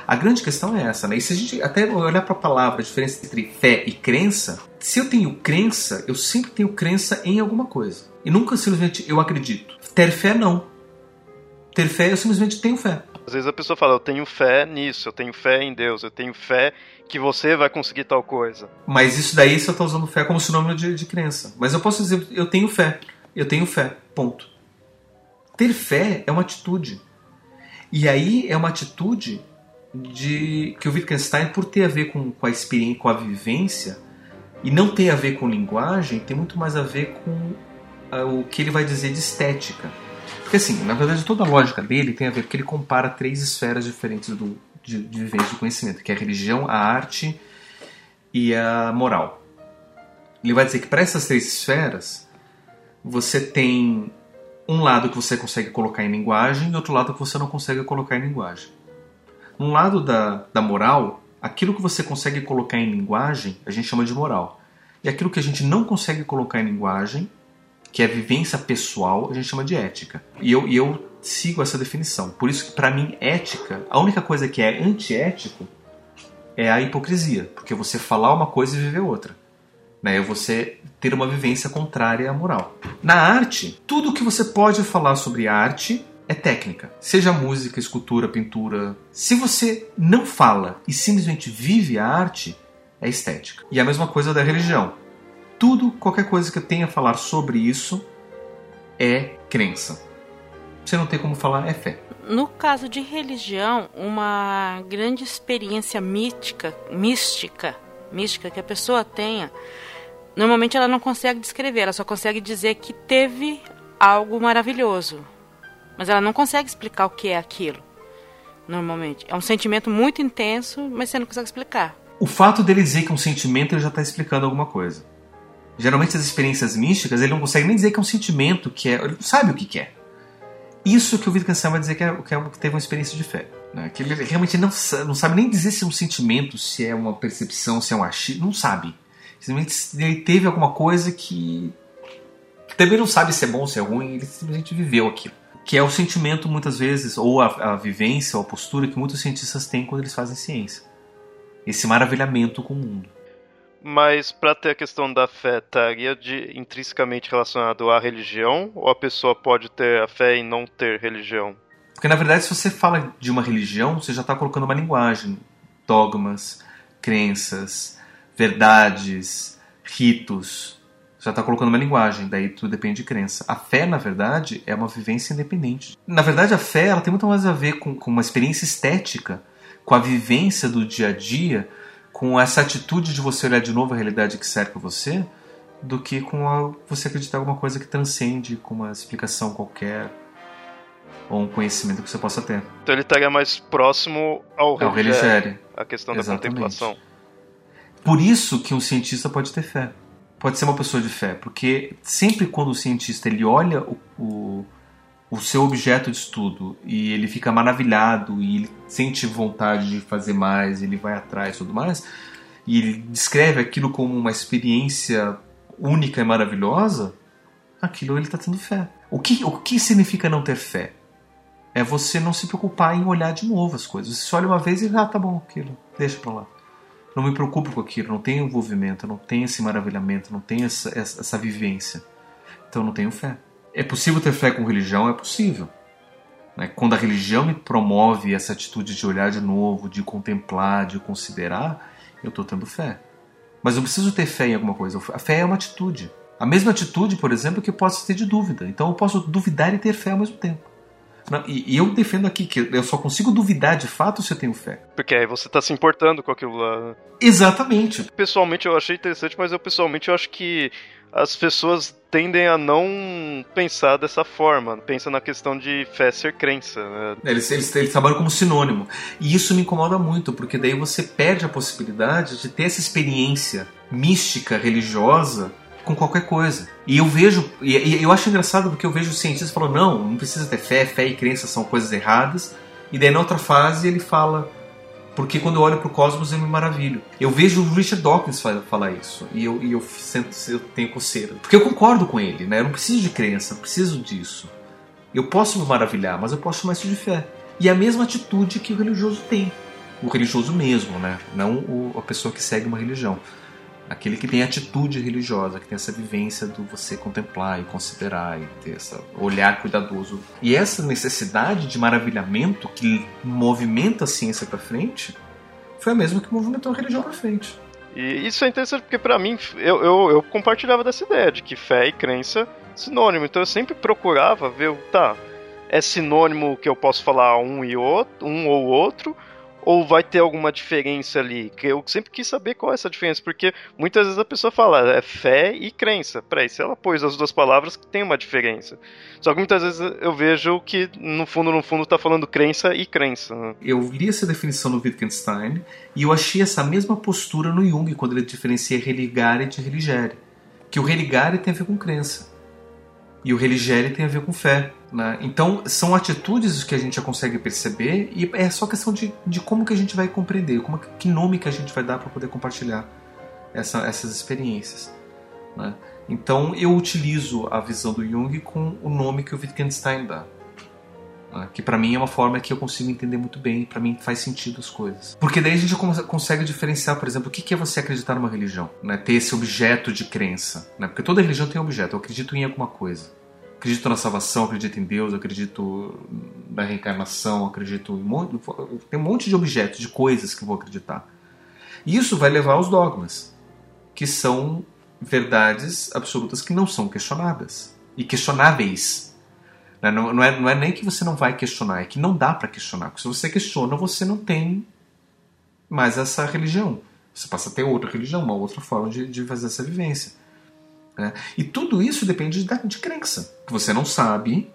A grande questão é essa, né? E se a gente até olhar para a palavra, a diferença entre fé e crença, se eu tenho crença, eu sempre tenho crença em alguma coisa. E nunca simplesmente eu acredito. Ter fé, não. Ter fé, eu simplesmente tenho fé. Às vezes a pessoa fala, eu tenho fé nisso, eu tenho fé em Deus, eu tenho fé que você vai conseguir tal coisa. Mas isso daí você está usando fé como sinônimo de, de crença. Mas eu posso dizer, eu tenho fé. Eu tenho fé. Ponto. Ter fé é uma atitude. E aí é uma atitude de que o Wittgenstein, por ter a ver com, com a experiência, com a vivência, e não ter a ver com linguagem, tem muito mais a ver com uh, o que ele vai dizer de estética. Porque assim, na verdade toda a lógica dele tem a ver porque ele compara três esferas diferentes do, de, de vivência do conhecimento, que é a religião, a arte e a moral. Ele vai dizer que para essas três esferas você tem um lado que você consegue colocar em linguagem e outro lado que você não consegue colocar em linguagem. No lado da, da moral, aquilo que você consegue colocar em linguagem a gente chama de moral. E aquilo que a gente não consegue colocar em linguagem que é vivência pessoal, a gente chama de ética. E eu, e eu sigo essa definição. Por isso que, para mim, ética, a única coisa que é antiético é a hipocrisia. Porque você falar uma coisa e viver outra. Né? É você ter uma vivência contrária à moral. Na arte, tudo que você pode falar sobre arte é técnica. Seja música, escultura, pintura. Se você não fala e simplesmente vive a arte, é estética. E a mesma coisa da religião tudo, qualquer coisa que eu tenha a falar sobre isso é crença. Você não tem como falar, é fé. No caso de religião, uma grande experiência mística, mística, mística que a pessoa tenha, normalmente ela não consegue descrever, ela só consegue dizer que teve algo maravilhoso. Mas ela não consegue explicar o que é aquilo. Normalmente. É um sentimento muito intenso, mas você não consegue explicar. O fato dele dizer que é um sentimento, ele já está explicando alguma coisa. Geralmente as experiências místicas, ele não consegue nem dizer que é um sentimento, que é, ele não sabe o que, que é. Isso que o Wittgenstein vai dizer que, é, que, é, que teve uma experiência de fé. Né? Que ele realmente não, não sabe nem dizer se é um sentimento, se é uma percepção, se é um achismo, não sabe. Simplesmente ele teve alguma coisa que também não sabe se é bom, se é ruim, ele simplesmente viveu aquilo. Que é o sentimento, muitas vezes, ou a, a vivência, ou a postura que muitos cientistas têm quando eles fazem ciência. Esse maravilhamento com o mundo. Mas para ter a questão da fé, estaria de, intrinsecamente relacionado à religião? Ou a pessoa pode ter a fé e não ter religião? Porque na verdade, se você fala de uma religião, você já está colocando uma linguagem, dogmas, crenças, verdades, ritos. Já está colocando uma linguagem, daí tudo depende de crença. A fé, na verdade, é uma vivência independente. Na verdade, a fé ela tem muito mais a ver com, com uma experiência estética, com a vivência do dia a dia com essa atitude de você olhar de novo a realidade que cerca você, do que com a, você acreditar em alguma coisa que transcende com uma explicação qualquer ou um conhecimento que você possa ter. Então ele estaria mais próximo ao, ao. A questão Exatamente. da contemplação. Por isso que um cientista pode ter fé. Pode ser uma pessoa de fé, porque sempre quando o cientista ele olha o, o o seu objeto de estudo e ele fica maravilhado e ele sente vontade de fazer mais, ele vai atrás e tudo mais, e ele descreve aquilo como uma experiência única e maravilhosa, aquilo ele está tendo fé. O que, o que significa não ter fé? É você não se preocupar em olhar de novo as coisas. Você olha uma vez e ah, tá bom, aquilo, deixa pra lá. Não me preocupo com aquilo, não tenho envolvimento, não tenho esse maravilhamento, não tenho essa, essa, essa vivência. Então não tenho fé. É possível ter fé com religião? É possível. Né? Quando a religião me promove essa atitude de olhar de novo, de contemplar, de considerar, eu estou tendo fé. Mas eu preciso ter fé em alguma coisa. A fé é uma atitude. A mesma atitude, por exemplo, que eu posso ter de dúvida. Então eu posso duvidar e ter fé ao mesmo tempo. E, eu defendo aqui que eu só consigo duvidar de fato se eu tenho fé. Porque aí você está se importando com aquilo lá. Exatamente. Pessoalmente eu achei interessante, mas eu pessoalmente eu acho que as pessoas tendem a não pensar dessa forma. Pensa na questão de fé ser crença. Né? Eles, eles, eles, trabalham como sinônimo. E isso me incomoda muito, porque daí você perde a possibilidade de ter essa experiência mística, religiosa, com qualquer coisa. E eu vejo, e eu acho engraçado porque eu vejo os cientistas falando: não, não precisa ter fé, fé e crença são coisas erradas. E daí na outra fase ele fala: porque quando eu olho para o cosmos eu me maravilho. Eu vejo o Richard Dawkins falar isso e eu, e eu, sinto, eu tenho coceira. Porque eu concordo com ele, né? Eu não preciso de crença, não preciso disso. Eu posso me maravilhar, mas eu posso chamar isso de fé. E é a mesma atitude que o religioso tem. O religioso mesmo, né? Não o, a pessoa que segue uma religião. Aquele que tem atitude religiosa, que tem essa vivência do você contemplar e considerar e ter esse olhar cuidadoso. E essa necessidade de maravilhamento que movimenta a ciência para frente foi a mesma que movimentou a religião para frente. E isso é interessante porque para mim eu, eu, eu, compartilhava dessa ideia de que fé e crença sinônimo. Então eu sempre procurava ver, tá, é sinônimo que eu posso falar um e outro, um ou outro, ou vai ter alguma diferença ali? Que eu sempre quis saber qual é essa diferença, porque muitas vezes a pessoa fala é fé e crença. Peraí, se ela pôs as duas palavras, tem uma diferença. Só que muitas vezes eu vejo que no fundo, no fundo, tá falando crença e crença. Né? Eu li essa definição no Wittgenstein e eu achei essa mesma postura no Jung quando ele diferencia religare de religere. Que o religare tem a ver com crença e o religere tem a ver com fé. Né? Então, são atitudes que a gente já consegue perceber e é só questão de, de como que a gente vai compreender, como que nome que a gente vai dar para poder compartilhar essa, essas experiências. Né? Então, eu utilizo a visão do Jung com o nome que o Wittgenstein dá. Né? Que para mim é uma forma que eu consigo entender muito bem, para mim faz sentido as coisas. Porque daí a gente consegue diferenciar, por exemplo, o que é você acreditar numa religião, né? ter esse objeto de crença. Né? Porque toda religião tem um objeto, eu acredito em alguma coisa acredito na salvação, acredito em Deus, acredito na reencarnação, acredito em muito, tem um monte de objetos, de coisas que eu vou acreditar. E isso vai levar aos dogmas, que são verdades absolutas que não são questionadas e questionáveis. Né, não, não, é, não é nem que você não vai questionar, é que não dá para questionar. Porque se você questiona, você não tem mais essa religião. Você passa a ter outra religião, uma outra forma de, de fazer essa vivência. Né? E tudo isso depende de, de crença, que você não sabe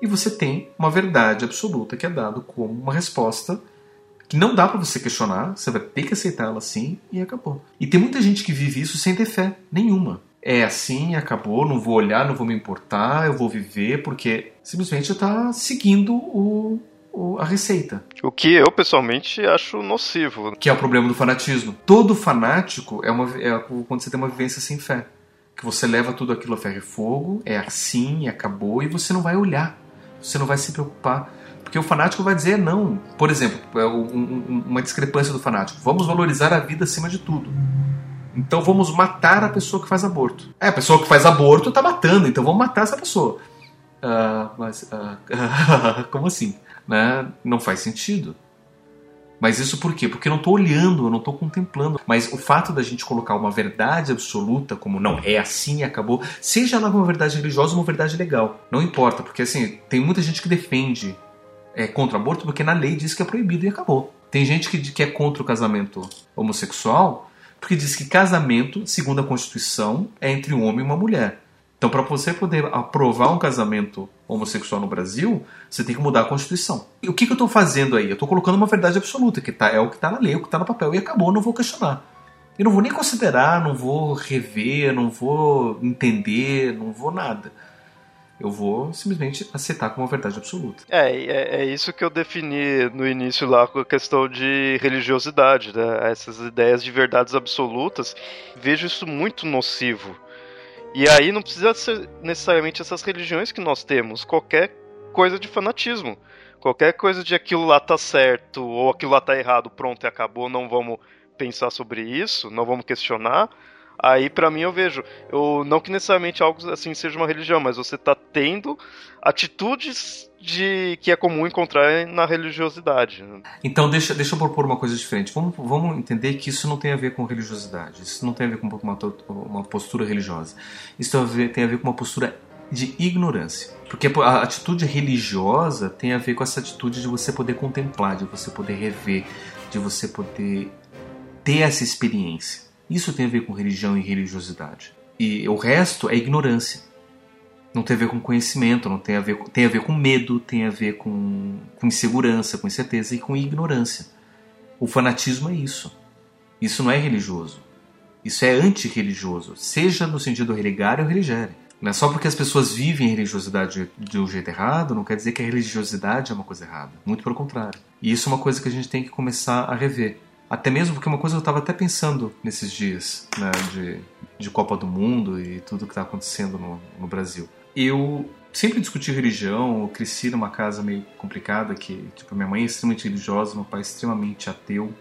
e você tem uma verdade absoluta que é dado como uma resposta que não dá para você questionar, você vai ter que aceitar ela assim e acabou. E tem muita gente que vive isso sem ter fé nenhuma. É assim, acabou, não vou olhar, não vou me importar, eu vou viver porque simplesmente está seguindo o, o, a receita. O que eu pessoalmente acho nocivo. Que é o problema do fanatismo. Todo fanático é, uma, é quando você tem uma vivência sem fé que você leva tudo aquilo a ferro e fogo, é assim, acabou, e você não vai olhar, você não vai se preocupar. Porque o fanático vai dizer não. Por exemplo, é uma discrepância do fanático. Vamos valorizar a vida acima de tudo. Então vamos matar a pessoa que faz aborto. É, a pessoa que faz aborto está matando, então vamos matar essa pessoa. Uh, mas, uh, [laughs] como assim? Né? Não faz sentido. Mas isso por quê? Porque eu não estou olhando, eu não estou contemplando. Mas o fato da gente colocar uma verdade absoluta, como não, é assim e acabou, seja ela uma verdade religiosa ou uma verdade legal, não importa, porque assim, tem muita gente que defende é, contra o aborto porque na lei diz que é proibido e acabou. Tem gente que, que é contra o casamento homossexual porque diz que casamento, segundo a Constituição, é entre um homem e uma mulher. Então, para você poder aprovar um casamento homossexual no Brasil, você tem que mudar a Constituição. E o que, que eu estou fazendo aí? Eu estou colocando uma verdade absoluta, que tá, é o que está na lei, o que está no papel, e acabou, não vou questionar. Eu não vou nem considerar, não vou rever, não vou entender, não vou nada. Eu vou simplesmente aceitar como verdade absoluta. É, é, é, isso que eu defini no início lá com a questão de religiosidade, né? Essas ideias de verdades absolutas. Vejo isso muito nocivo e aí não precisa ser necessariamente essas religiões que nós temos, qualquer coisa de fanatismo. Qualquer coisa de aquilo lá tá certo ou aquilo lá tá errado, pronto e acabou, não vamos pensar sobre isso, não vamos questionar. Aí para mim eu vejo, eu não que necessariamente algo assim seja uma religião, mas você tá tendo atitudes de que é comum encontrar na religiosidade. Então deixa, deixa eu propor uma coisa diferente. Vamos, vamos entender que isso não tem a ver com religiosidade. Isso não tem a ver com uma, uma postura religiosa. Isso tem a, ver, tem a ver com uma postura de ignorância. Porque a atitude religiosa tem a ver com essa atitude de você poder contemplar, de você poder rever, de você poder ter essa experiência. Isso tem a ver com religião e religiosidade. E o resto é ignorância. Não tem a ver com conhecimento, não tem a ver, tem a ver com medo, tem a ver com, com insegurança, com incerteza e com ignorância. O fanatismo é isso. Isso não é religioso. Isso é antirreligioso, seja no sentido religário ou religério. Não é só porque as pessoas vivem a religiosidade de um jeito errado, não quer dizer que a religiosidade é uma coisa errada. Muito pelo contrário. E isso é uma coisa que a gente tem que começar a rever. Até mesmo porque uma coisa eu estava até pensando nesses dias né, de, de Copa do Mundo e tudo que está acontecendo no, no Brasil. Eu sempre discuti religião, eu cresci numa casa meio complicada que, tipo, minha mãe é extremamente religiosa, meu pai é extremamente ateu,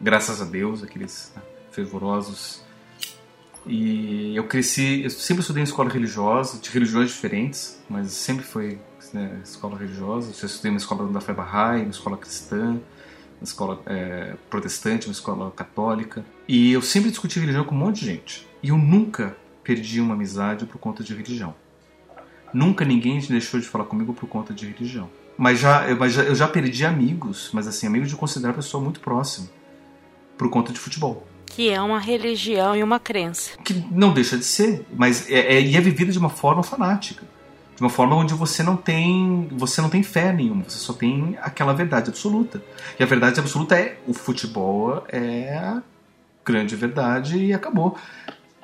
graças a Deus, aqueles né, fervorosos. E eu cresci, eu sempre estudei em escola religiosa, de religiões diferentes, mas sempre foi né, escola religiosa. Eu estudei na escola da Fé Bahá'í, na escola cristã, uma escola é, protestante, uma escola católica. E eu sempre discuti religião com um monte de gente. E eu nunca perdi uma amizade por conta de religião. Nunca ninguém deixou de falar comigo por conta de religião. Mas já, eu, mas já, eu já perdi amigos, mas assim, amigos de considerar a pessoa muito próxima, por conta de futebol. Que é uma religião e uma crença. Que não deixa de ser, mas é, é, e é vivida de uma forma fanática de uma forma onde você não tem você não tem fé nenhuma, você só tem aquela verdade absoluta. E a verdade absoluta é o futebol é a grande verdade e acabou.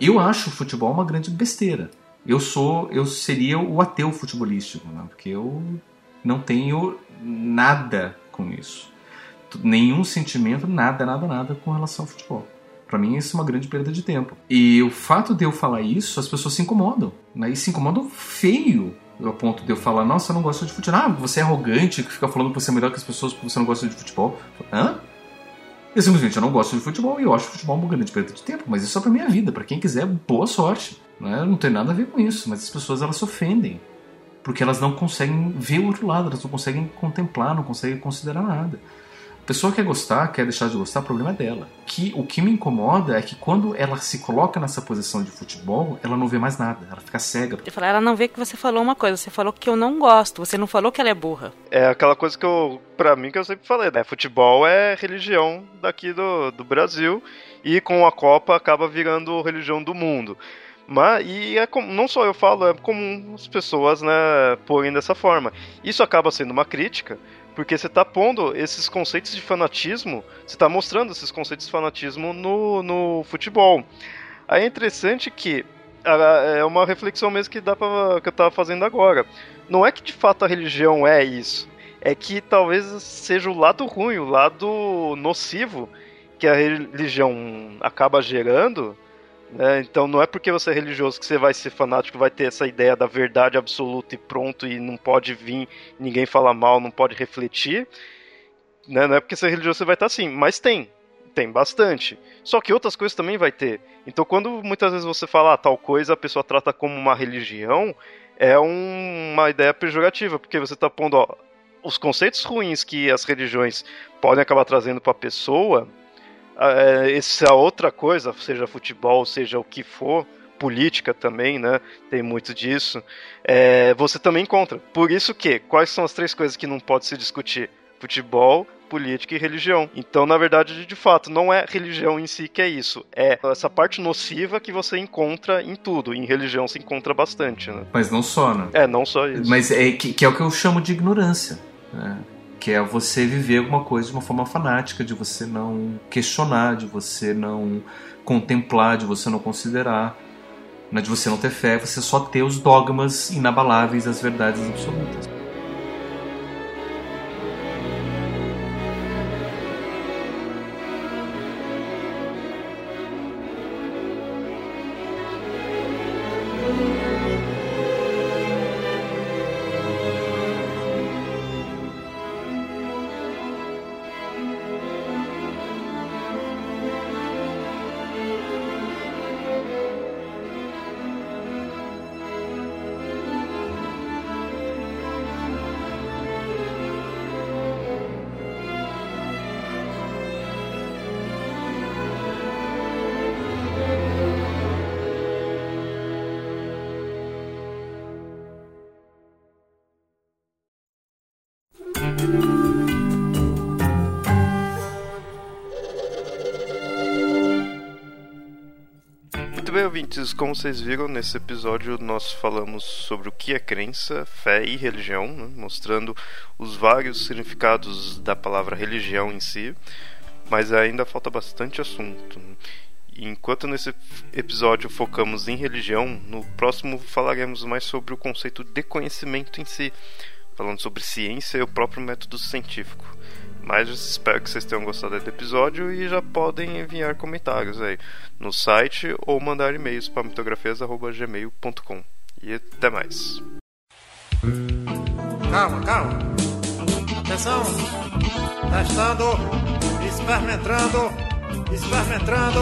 Eu acho o futebol uma grande besteira. Eu sou eu seria o ateu futebolístico, né? porque eu não tenho nada com isso. Nenhum sentimento, nada, nada, nada com relação ao futebol. Para mim, isso é uma grande perda de tempo. E o fato de eu falar isso, as pessoas se incomodam. Né? E se incomodam feio ao ponto de eu falar, nossa, eu não gosto de futebol. Ah, você é arrogante, que fica falando que você é melhor que as pessoas porque você não gosta de futebol. Hã? Eu simplesmente eu não gosto de futebol e eu acho futebol uma grande perda de tempo, mas isso é pra minha vida, para quem quiser, boa sorte. Né? Não tem nada a ver com isso, mas as pessoas elas se ofendem. Porque elas não conseguem ver o outro lado, elas não conseguem contemplar, não conseguem considerar nada. A pessoa quer gostar, quer deixar de gostar, o problema é dela. Que, o que me incomoda é que quando ela se coloca nessa posição de futebol, ela não vê mais nada, ela fica cega. Eu falei, ela não vê que você falou uma coisa, você falou que eu não gosto, você não falou que ela é burra. É aquela coisa que eu, pra mim, que eu sempre falei, né? Futebol é religião daqui do, do Brasil e com a Copa acaba virando religião do mundo. Mas, e é como, não só eu falo, é comum as pessoas, né, porem dessa forma. Isso acaba sendo uma crítica, porque você está pondo esses conceitos de fanatismo, você está mostrando esses conceitos de fanatismo no, no futebol. Aí é interessante que é uma reflexão mesmo que dá pra, que eu estava fazendo agora. Não é que de fato a religião é isso, é que talvez seja o lado ruim, o lado nocivo que a religião acaba gerando né? Então não é porque você é religioso que você vai ser fanático, vai ter essa ideia da verdade absoluta e pronto, e não pode vir ninguém falar mal, não pode refletir. Né? Não é porque você é religioso você vai estar assim, mas tem. Tem bastante. Só que outras coisas também vai ter. Então, quando muitas vezes você fala ah, tal coisa, a pessoa trata como uma religião, é um, uma ideia pejorativa, porque você está pondo ó, os conceitos ruins que as religiões podem acabar trazendo para a pessoa essa outra coisa, seja futebol, seja o que for, política também, né? Tem muito disso. É, você também encontra. Por isso que, quais são as três coisas que não pode se discutir? Futebol, política e religião. Então, na verdade, de fato, não é religião em si que é isso. É essa parte nociva que você encontra em tudo. Em religião se encontra bastante, né? Mas não só, né? É, não só isso. Mas é que, que é o que eu chamo de ignorância. Né? Que é você viver alguma coisa de uma forma fanática, de você não questionar, de você não contemplar, de você não considerar, né, de você não ter fé, você só ter os dogmas inabaláveis, as verdades absolutas. Ouvintes, como vocês viram nesse episódio, nós falamos sobre o que é crença, fé e religião, né? mostrando os vários significados da palavra religião em si, mas ainda falta bastante assunto. Enquanto nesse episódio focamos em religião, no próximo falaremos mais sobre o conceito de conhecimento em si, falando sobre ciência e o próprio método científico. Mas espero que vocês tenham gostado do episódio e já podem enviar comentários aí no site ou mandar e-mails para mitografias.gmail.com. E até mais. Calma, calma. Atenção. Testando. Experimentando. Experimentando.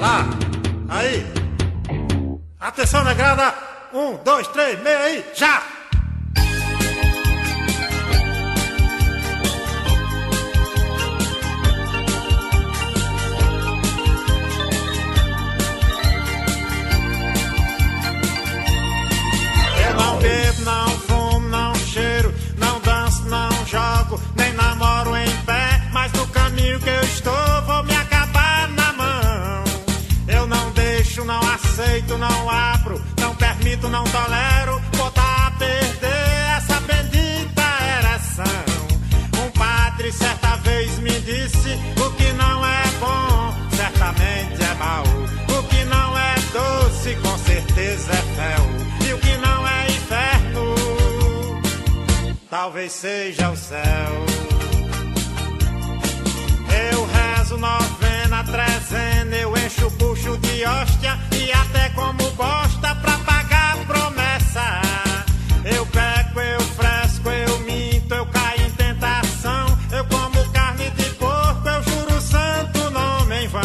Lá. Aí. Atenção, negrada. Um, dois, três, meia aí. Já! Aceito, não abro, não permito, não tolero botar a perder essa bendita ereção. Um padre certa vez me disse: o que não é bom, certamente é mau. O que não é doce, com certeza é fel. E o que não é inferno, talvez seja o céu. Eu rezo novena, trezena, eu encho o bucho de hóstia e até como bosta pra pagar a promessa. Eu peco, eu fresco, eu minto, eu caio em tentação. Eu como carne de porco, eu juro santo nome em vão.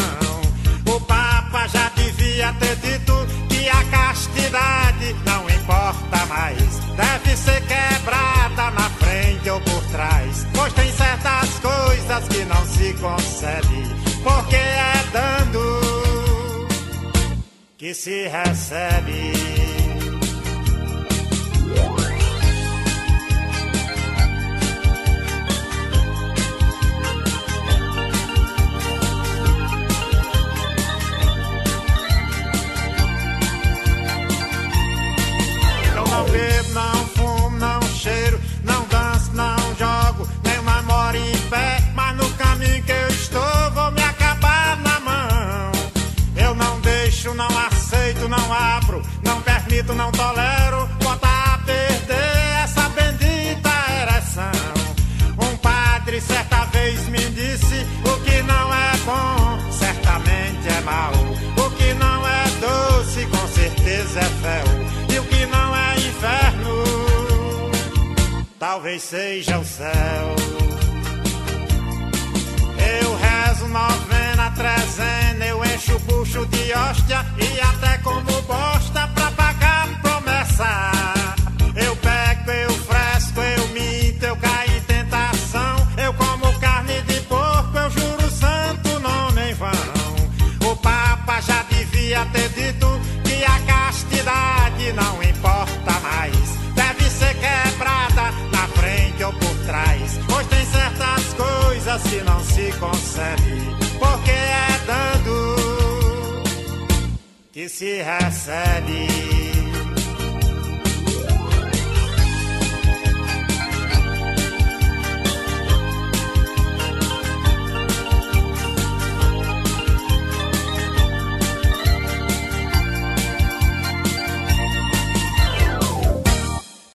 O Papa já devia ter dito que a castidade não importa mais. Deve ser quebrada na frente ou por trás. Pois tem certas coisas que não se concede, porque é dando que se recebe. Permito, não tolero botar a perder essa bendita ereção. Um padre certa vez me disse: o que não é bom, certamente é mau. O que não é doce, com certeza é fel. E o que não é inferno, talvez seja o céu. Eu rezo novena, trezena, eu encho o bucho de hóstia e até se recebe.